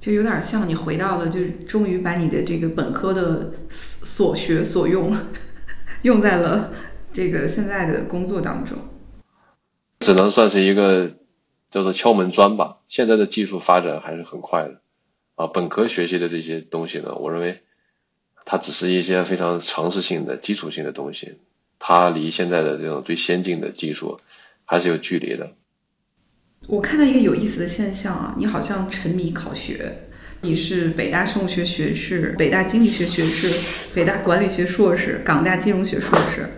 就有点像你回到了，就是终于把你的这个本科的所学所用 用在了这个现在的工作当中，只能算是一个叫做敲门砖吧。现在的技术发展还是很快的。啊，本科学习的这些东西呢，我认为它只是一些非常常识性的、基础性的东西，它离现在的这种最先进的技术还是有距离的。我看到一个有意思的现象啊，你好像沉迷考学，你是北大生物学学士、北大经济学学士、北大管理学硕士、港大金融学硕士，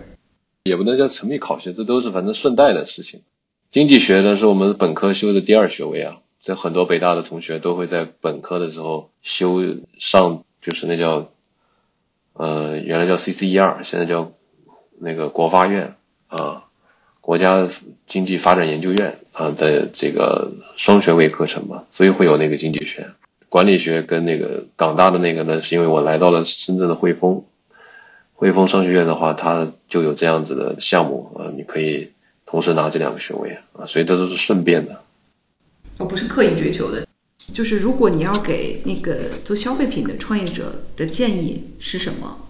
也不能叫沉迷考学，这都是反正顺带的事情。经济学呢，是我们本科修的第二学位啊。在很多北大的同学都会在本科的时候修上，就是那叫，呃，原来叫 CCER，现在叫那个国发院啊，国家经济发展研究院啊的这个双学位课程嘛，所以会有那个经济学、管理学跟那个港大的那个呢，是因为我来到了深圳的汇丰，汇丰商学院的话，它就有这样子的项目啊，你可以同时拿这两个学位啊，所以这都是顺便的。我不是刻意追求的，就是如果你要给那个做消费品的创业者的建议是什么？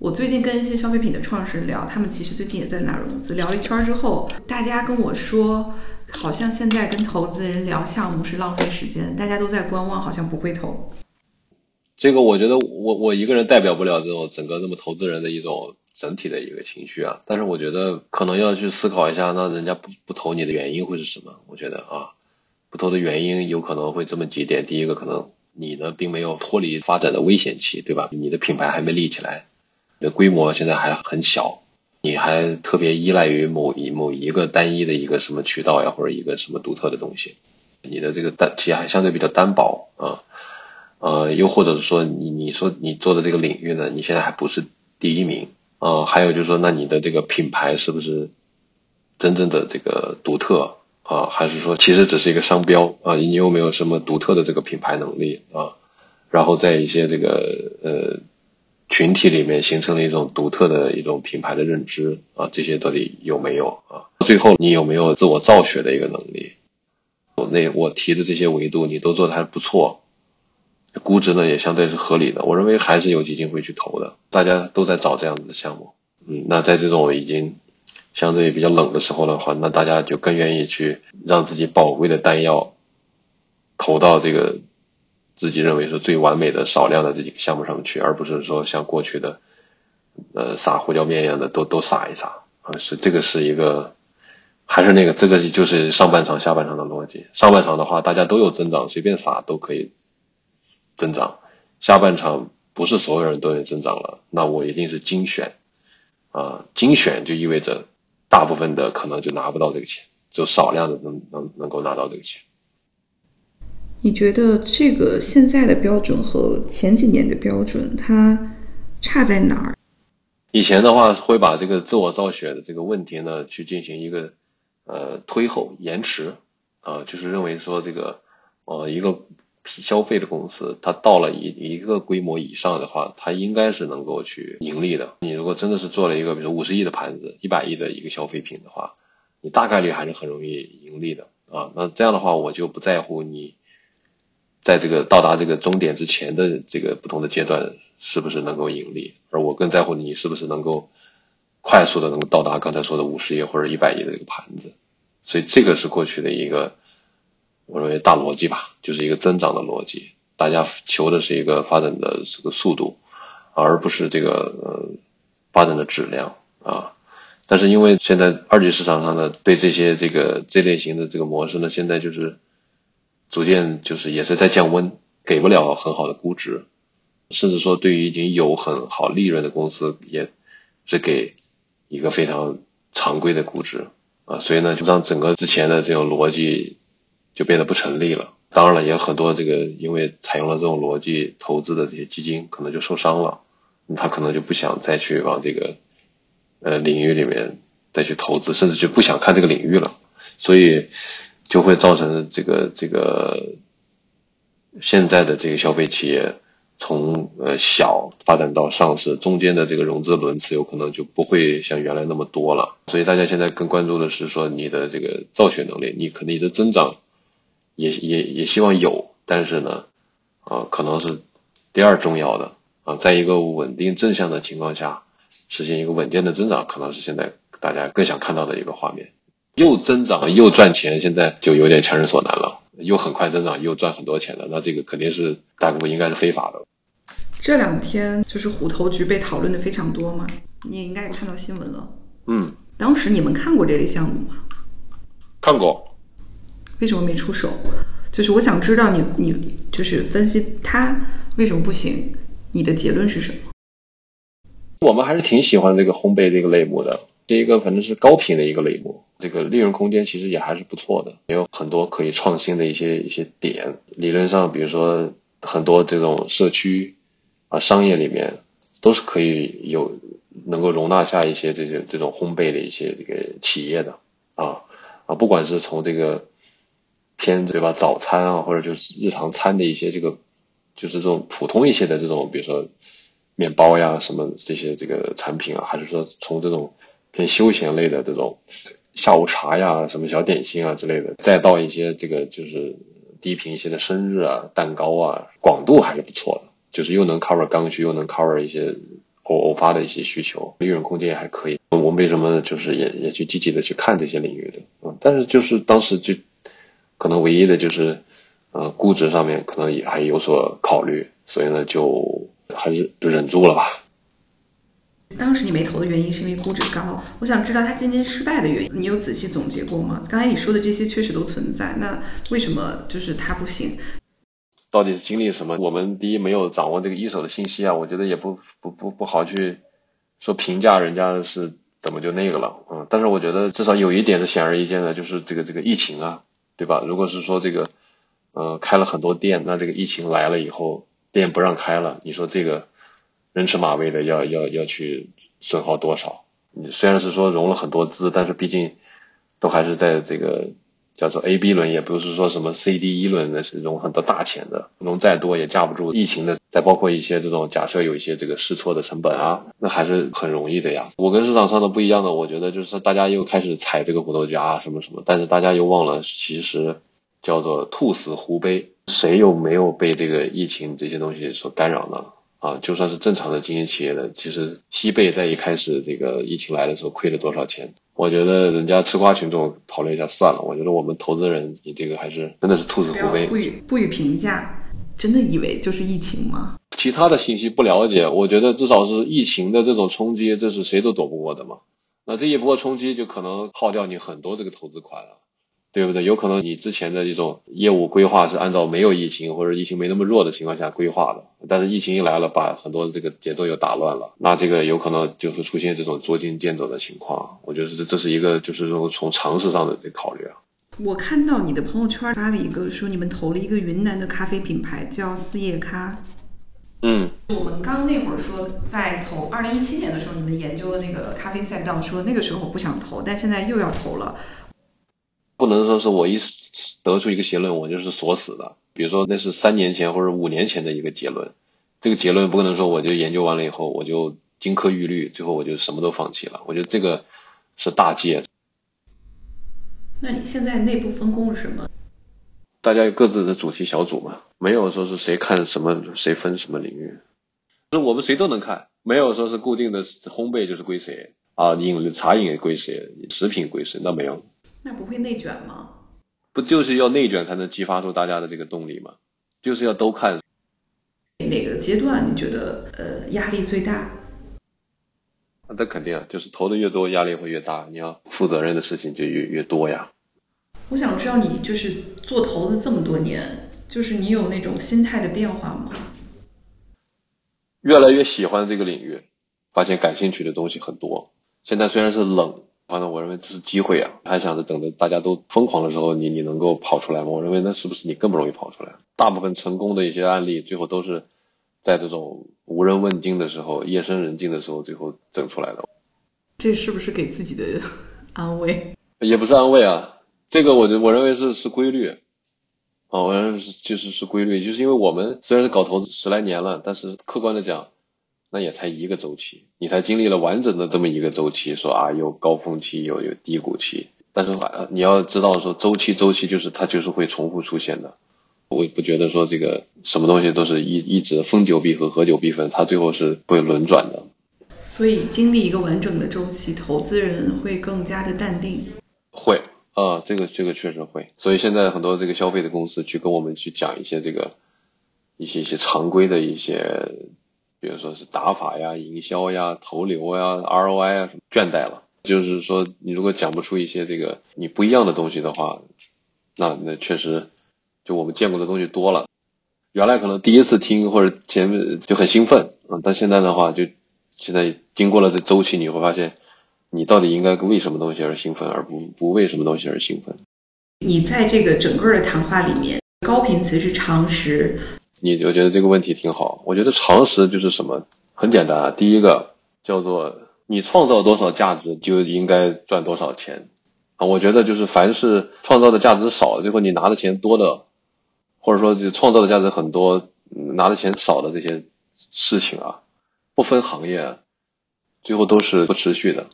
我最近跟一些消费品的创始人聊，他们其实最近也在拿融资，聊一圈之后，大家跟我说，好像现在跟投资人聊项目是浪费时间，大家都在观望，好像不会投。这个我觉得我我一个人代表不了这种整个那么投资人的一种整体的一个情绪啊，但是我觉得可能要去思考一下，那人家不不投你的原因会是什么？我觉得啊。不投的原因有可能会这么几点：第一个，可能你呢并没有脱离发展的危险期，对吧？你的品牌还没立起来，你的规模现在还很小，你还特别依赖于某一某一个单一的一个什么渠道呀，或者一个什么独特的东西，你的这个单企业还相对比较单薄啊，呃，又或者是说你你说你做的这个领域呢，你现在还不是第一名啊，还有就是说，那你的这个品牌是不是真正的这个独特？啊，还是说其实只是一个商标啊？你有没有什么独特的这个品牌能力啊？然后在一些这个呃群体里面形成了一种独特的一种品牌的认知啊？这些到底有没有啊？最后你有没有自我造血的一个能力？我那我提的这些维度你都做的还不错，估值呢也相对是合理的。我认为还是有基金会去投的，大家都在找这样子的项目。嗯，那在这种已经。相对比较冷的时候的话，那大家就更愿意去让自己宝贵的弹药投到这个自己认为是最完美的少量的这几个项目上面去，而不是说像过去的呃撒胡椒面一样的都都撒一撒啊。是这个是一个还是那个这个就是上半场下半场的逻辑。上半场的话，大家都有增长，随便撒都可以增长。下半场不是所有人都有增长了，那我一定是精选啊，精选就意味着。大部分的可能就拿不到这个钱，只有少量的能能能够拿到这个钱。你觉得这个现在的标准和前几年的标准它差在哪儿？以前的话会把这个自我造血的这个问题呢去进行一个呃推后延迟啊，就是认为说这个呃一个。消费的公司，它到了一一个规模以上的话，它应该是能够去盈利的。你如果真的是做了一个，比如五十亿的盘子、一百亿的一个消费品的话，你大概率还是很容易盈利的啊。那这样的话，我就不在乎你在这个到达这个终点之前的这个不同的阶段是不是能够盈利，而我更在乎你是不是能够快速的能够到达刚才说的五十亿或者一百亿的这个盘子。所以这个是过去的一个。我认为大逻辑吧，就是一个增长的逻辑，大家求的是一个发展的这个速度，而不是这个呃发展的质量啊。但是因为现在二级市场上呢，对这些这个这类型的这个模式呢，现在就是逐渐就是也是在降温，给不了很好的估值甚至说对于已经有很好利润的公司，也只给一个非常常规的估值啊，所以呢，就让整个之前的这种逻辑就变得不成立了。当然了，也有很多这个因为采用了这种逻辑投资的这些基金可能就受伤了，他可能就不想再去往这个呃领域里面再去投资，甚至就不想看这个领域了，所以就会造成这个这个现在的这个消费企业从呃小发展到上市，中间的这个融资轮次有可能就不会像原来那么多了，所以大家现在更关注的是说你的这个造血能力，你可能你的增长。也也也希望有，但是呢，啊，可能是第二重要的啊，在一个稳定正向的情况下，实现一个稳健的增长，可能是现在大家更想看到的一个画面。又增长又赚钱，现在就有点强人所难了。又很快增长又赚很多钱的，那这个肯定是大部分应该是非法的。这两天就是虎头局被讨论的非常多嘛，你也应该也看到新闻了。嗯，当时你们看过这类项目吗？看过。为什么没出手？就是我想知道你，你就是分析它为什么不行？你的结论是什么？我们还是挺喜欢这个烘焙这个类目的，这一个反正是高频的一个类目，这个利润空间其实也还是不错的，也有很多可以创新的一些一些点。理论上，比如说很多这种社区啊、商业里面都是可以有能够容纳下一些这些这种烘焙的一些这个企业的啊啊，不管是从这个。偏对吧？早餐啊，或者就是日常餐的一些这个，就是这种普通一些的这种，比如说面包呀什么这些这个产品啊，还是说从这种偏休闲类的这种下午茶呀、什么小点心啊之类的，再到一些这个就是低频一些的生日啊、蛋糕啊，广度还是不错的，就是又能 cover 刚需，又能 cover 一些偶偶发的一些需求，利润空间也还可以。我为什么就是也也去积极的去看这些领域的？嗯，但是就是当时就。可能唯一的就是，呃，估值上面可能也还有所考虑，所以呢，就还是就忍住了吧。当时你没投的原因是因为估值高，我想知道他今天失败的原因，你有仔细总结过吗？刚才你说的这些确实都存在，那为什么就是他不行？到底是经历什么？我们第一没有掌握这个一手的信息啊，我觉得也不不不不好去说评价人家是怎么就那个了，嗯，但是我觉得至少有一点是显而易见的，就是这个这个疫情啊。对吧？如果是说这个，呃，开了很多店，那这个疫情来了以后，店不让开了，你说这个人吃马喂的要要要去损耗多少？你虽然是说融了很多资，但是毕竟都还是在这个叫做 A、B 轮，也不是说什么 C、D 一轮的是融很多大钱的，融再多也架不住疫情的。再包括一些这种假设有一些这个试错的成本啊，那还是很容易的呀。我跟市场上的不一样的，我觉得就是大家又开始踩这个骨头啊什么什么，但是大家又忘了，其实叫做兔死狐悲，谁又没有被这个疫情这些东西所干扰呢？啊，就算是正常的经营企业的，其实西贝在一开始这个疫情来的时候亏了多少钱？我觉得人家吃瓜群众讨论一下算了。我觉得我们投资人，你这个还是真的是兔死狐悲。不予不予评价。真的以为就是疫情吗？其他的信息不了解，我觉得至少是疫情的这种冲击，这是谁都躲不过的嘛。那这一波冲击就可能耗掉你很多这个投资款了，对不对？有可能你之前的一种业务规划是按照没有疫情或者疫情没那么弱的情况下规划的，但是疫情一来了，把很多这个节奏又打乱了，那这个有可能就会出现这种捉襟见肘的情况。我觉得这这是一个就是说从常识上的这考虑啊。我看到你的朋友圈发了一个，说你们投了一个云南的咖啡品牌，叫四叶咖。嗯，我们刚那会儿说在投，二零一七年的时候，你们研究了那个咖啡赛道，说那个时候不想投，但现在又要投了。不能说是我一得出一个结论，我就是锁死的。比如说那是三年前或者五年前的一个结论，这个结论不可能说我就研究完了以后我就金科玉律，最后我就什么都放弃了。我觉得这个是大戒。那你现在内部分工是什么？大家有各自的主题小组嘛，没有说是谁看什么，谁分什么领域，是我们谁都能看，没有说是固定的烘焙就是归谁啊，饮茶饮归谁，食品归谁，那没有。那不会内卷吗？不就是要内卷才能激发出大家的这个动力吗？就是要都看。哪个阶段你觉得呃压力最大？那肯定啊，就是投的越多，压力会越大。你要负责任的事情就越越多呀。我想知道你就是做投资这么多年，就是你有那种心态的变化吗？越来越喜欢这个领域，发现感兴趣的东西很多。现在虽然是冷，反正我认为这是机会啊，还想着等着大家都疯狂的时候，你你能够跑出来吗？我认为那是不是你更不容易跑出来？大部分成功的一些案例，最后都是在这种无人问津的时候、夜深人静的时候，最后整出来的。这是不是给自己的 安慰？也不是安慰啊，这个我就我认为是是规律。啊，我认为是其实是规律，就是因为我们虽然是搞投资十来年了，但是客观的讲，那也才一个周期，你才经历了完整的这么一个周期，说啊有高峰期，有有低谷期，但是啊你要知道说周期周期就是它就是会重复出现的，我不觉得说这个什么东西都是一一直分久必合，合久必分，它最后是会轮转的。所以经历一个完整的周期，投资人会更加的淡定。会。啊，这个这个确实会，所以现在很多这个消费的公司去跟我们去讲一些这个一些一些常规的一些，比如说是打法呀、营销呀、投流呀、ROI 啊什么，倦怠了。就是说，你如果讲不出一些这个你不一样的东西的话，那那确实就我们见过的东西多了。原来可能第一次听或者前面就很兴奋啊，但现在的话，就现在经过了这周期，你会发现。你到底应该为什么东西而兴奋，而不不为什么东西而兴奋？你在这个整个的谈话里面，高频词是常识。你我觉得这个问题挺好。我觉得常识就是什么？很简单啊。第一个叫做你创造多少价值就应该赚多少钱啊。我觉得就是凡是创造的价值少，最后你拿的钱多的，或者说就创造的价值很多，拿的钱少的这些事情啊，不分行业，最后都是不持续的。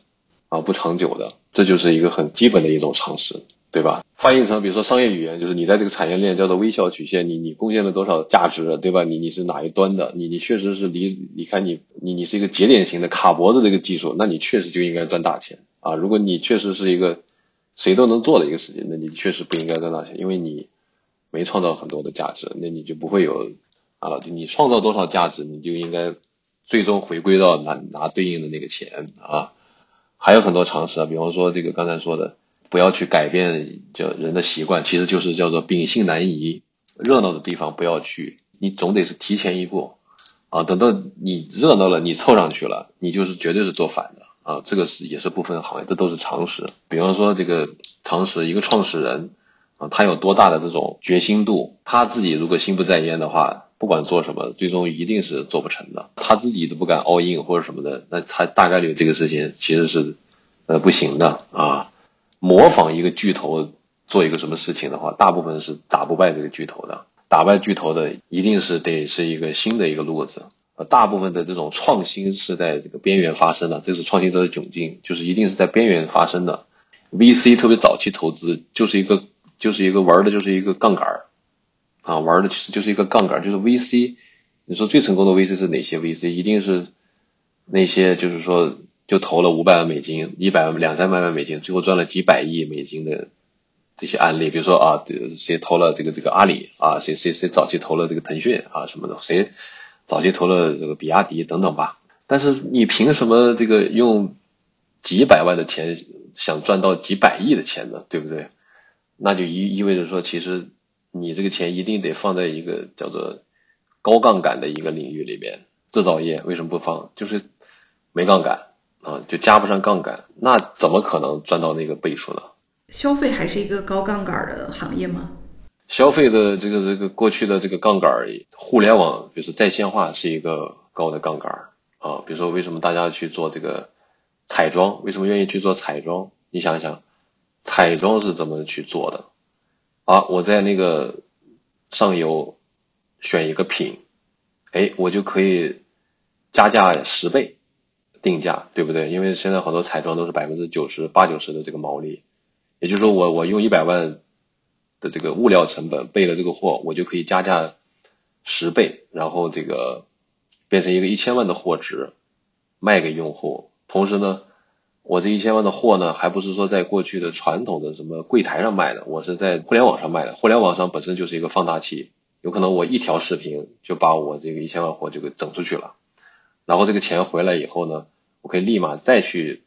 啊，不长久的，这就是一个很基本的一种常识，对吧？翻译成比如说商业语言，就是你在这个产业链叫做微笑曲线，你你贡献了多少价值，对吧？你你是哪一端的？你你确实是离你看你你你是一个节点型的卡脖子的一个技术，那你确实就应该赚大钱啊！如果你确实是一个谁都能做的一个事情，那你确实不应该赚大钱，因为你没创造很多的价值，那你就不会有啊老弟！你创造多少价值，你就应该最终回归到拿拿对应的那个钱啊！还有很多常识啊，比方说这个刚才说的，不要去改变叫人的习惯，其实就是叫做秉性难移，热闹的地方不要去，你总得是提前一步啊，等到你热闹了，你凑上去了，你就是绝对是做反的啊，这个是也是部分行业，这都是常识。比方说这个常识，一个创始人啊，他有多大的这种决心度，他自己如果心不在焉的话。不管做什么，最终一定是做不成的。他自己都不敢 all in 或者什么的，那他大概率这个事情其实是呃不行的啊。模仿一个巨头做一个什么事情的话，大部分是打不败这个巨头的。打败巨头的一定是得是一个新的一个路子。呃，大部分的这种创新是在这个边缘发生的，这是创新者的窘境，就是一定是在边缘发生的。VC 特别早期投资就是一个就是一个玩的就是一个杠杆儿。啊，玩的其实就是一个杠杆，就是 VC。你说最成功的 VC 是哪些 VC？一定是那些就是说就投了五百万美金、一百万、两三百万美金，最后赚了几百亿美金的这些案例。比如说啊，谁投了这个这个阿里啊，谁谁谁早期投了这个腾讯啊什么的，谁早期投了这个比亚迪等等吧。但是你凭什么这个用几百万的钱想赚到几百亿的钱呢？对不对？那就意意味着说，其实。你这个钱一定得放在一个叫做高杠杆的一个领域里边，制造业为什么不放？就是没杠杆啊，就加不上杠杆，那怎么可能赚到那个倍数呢？消费还是一个高杠杆的行业吗？消费的这个这个过去的这个杠杆，互联网就是在线化是一个高的杠杆啊。比如说为什么大家去做这个彩妆？为什么愿意去做彩妆？你想想，彩妆是怎么去做的？啊，我在那个上游选一个品，哎，我就可以加价十倍定价，对不对？因为现在好多彩妆都是百分之九十八九十的这个毛利，也就是说，我我用一百万的这个物料成本备了这个货，我就可以加价十倍，然后这个变成一个一千万的货值卖给用户，同时呢。我这一千万的货呢，还不是说在过去的传统的什么柜台上卖的，我是在互联网上卖的。互联网上本身就是一个放大器，有可能我一条视频就把我这个一千万货就给整出去了。然后这个钱回来以后呢，我可以立马再去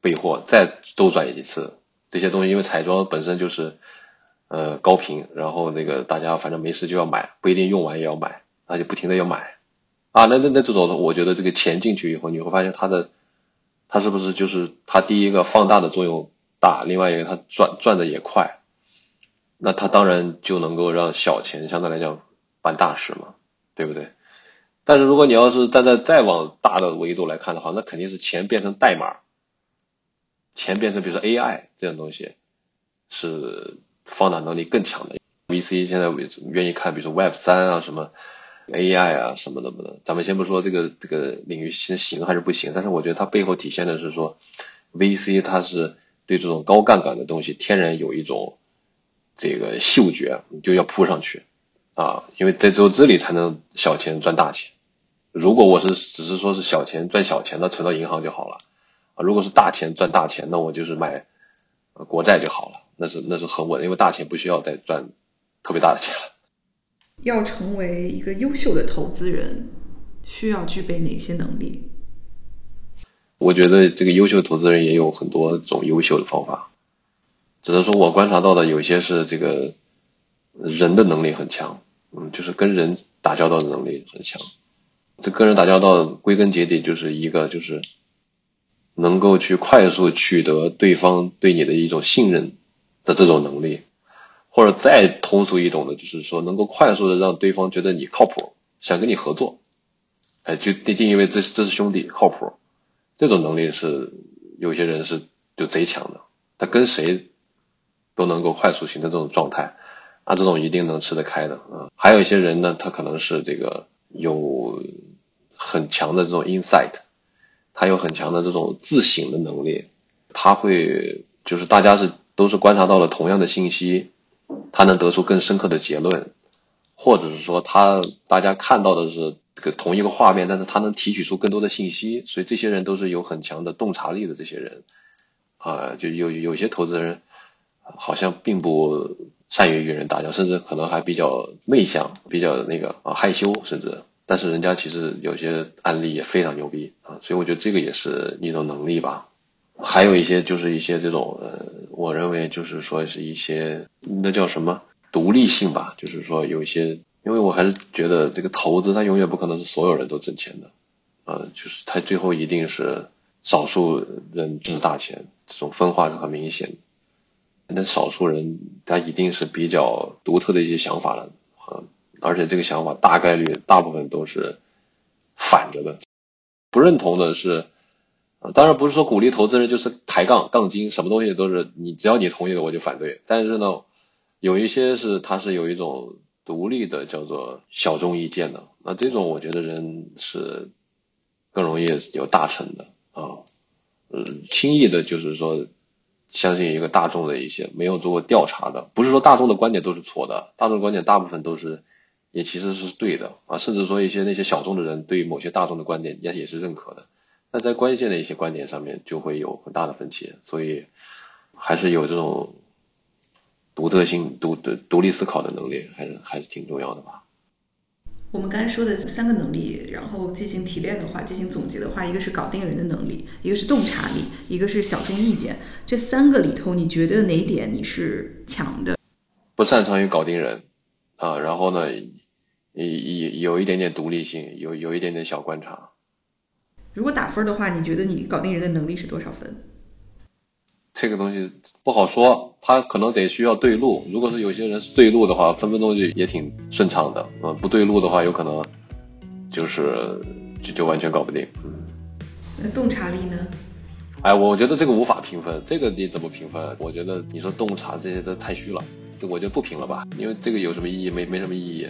备货，再周转一次。这些东西因为彩妆本身就是呃高频，然后那个大家反正没事就要买，不一定用完也要买，那就不停的要买啊，那那那这种，我觉得这个钱进去以后，你会发现它的，它是不是就是它第一个放大的作用大，另外一个它赚赚的也快，那它当然就能够让小钱相对来讲办大事嘛，对不对？但是如果你要是站在再往大的维度来看的话，那肯定是钱变成代码，钱变成比如说 AI 这种东西，是放大能力更强的。VC 现在愿意看，比如说 Web 三啊什么。AI 啊什么的不的，咱们先不说这个这个领域行行还是不行，但是我觉得它背后体现的是说，VC 它是对这种高杠杆的东西天然有一种这个嗅觉，就要扑上去啊，因为在只有这里才能小钱赚大钱。如果我是只是说是小钱赚小钱，那存到银行就好了啊。如果是大钱赚大钱，那我就是买国债就好了，那是那是很稳，因为大钱不需要再赚特别大的钱了。要成为一个优秀的投资人，需要具备哪些能力？我觉得这个优秀投资人也有很多种优秀的方法，只能说我观察到的有些是这个人的能力很强，嗯，就是跟人打交道的能力很强。这跟人打交道归根结底就是一个就是能够去快速取得对方对你的一种信任的这种能力。或者再通俗易懂的，就是说能够快速的让对方觉得你靠谱，想跟你合作，哎，就定定义为这这是兄弟靠谱，这种能力是有些人是就贼强的，他跟谁都能够快速形成这种状态，啊，这种一定能吃得开的啊。还有一些人呢，他可能是这个有很强的这种 insight，他有很强的这种自省的能力，他会就是大家是都是观察到了同样的信息。他能得出更深刻的结论，或者是说他大家看到的是这个同一个画面，但是他能提取出更多的信息，所以这些人都是有很强的洞察力的。这些人啊，就有有些投资人好像并不善于与人打交道，甚至可能还比较内向，比较那个啊害羞，甚至但是人家其实有些案例也非常牛逼啊，所以我觉得这个也是一种能力吧。还有一些就是一些这种呃，我认为就是说是一些那叫什么独立性吧，就是说有一些，因为我还是觉得这个投资它永远不可能是所有人都挣钱的，呃，就是它最后一定是少数人挣大钱，这种分化是很明显的。那少数人他一定是比较独特的一些想法了啊，而且这个想法大概率大部分都是反着的，不认同的是。啊当然不是说鼓励投资人就是抬杠杠精，什么东西都是你只要你同意了我就反对。但是呢，有一些是他是有一种独立的叫做小众意见的，那这种我觉得人是更容易有大成的啊，嗯，轻易的就是说相信一个大众的一些没有做过调查的，不是说大众的观点都是错的，大众观点大部分都是也其实是对的啊，甚至说一些那些小众的人对于某些大众的观点也也是认可的。那在关键的一些观点上面就会有很大的分歧，所以还是有这种独特性、独独独立思考的能力，还是还是挺重要的吧。我们刚才说的三个能力，然后进行提炼的话，进行总结的话，一个是搞定人的能力，一个是洞察力，一个是小众意见。这三个里头，你觉得哪点你是强的？不擅长于搞定人啊，然后呢，有有有一点点独立性，有有一点点小观察。如果打分的话，你觉得你搞定人的能力是多少分？这个东西不好说，他可能得需要对路。如果是有些人是对路的话，分分钟就也挺顺畅的。嗯，不对路的话，有可能就是就就完全搞不定。嗯，那洞察力呢？哎，我觉得这个无法评分。这个你怎么评分？我觉得你说洞察这些都太虚了，这我就不评了吧，因为这个有什么意义？没没什么意义。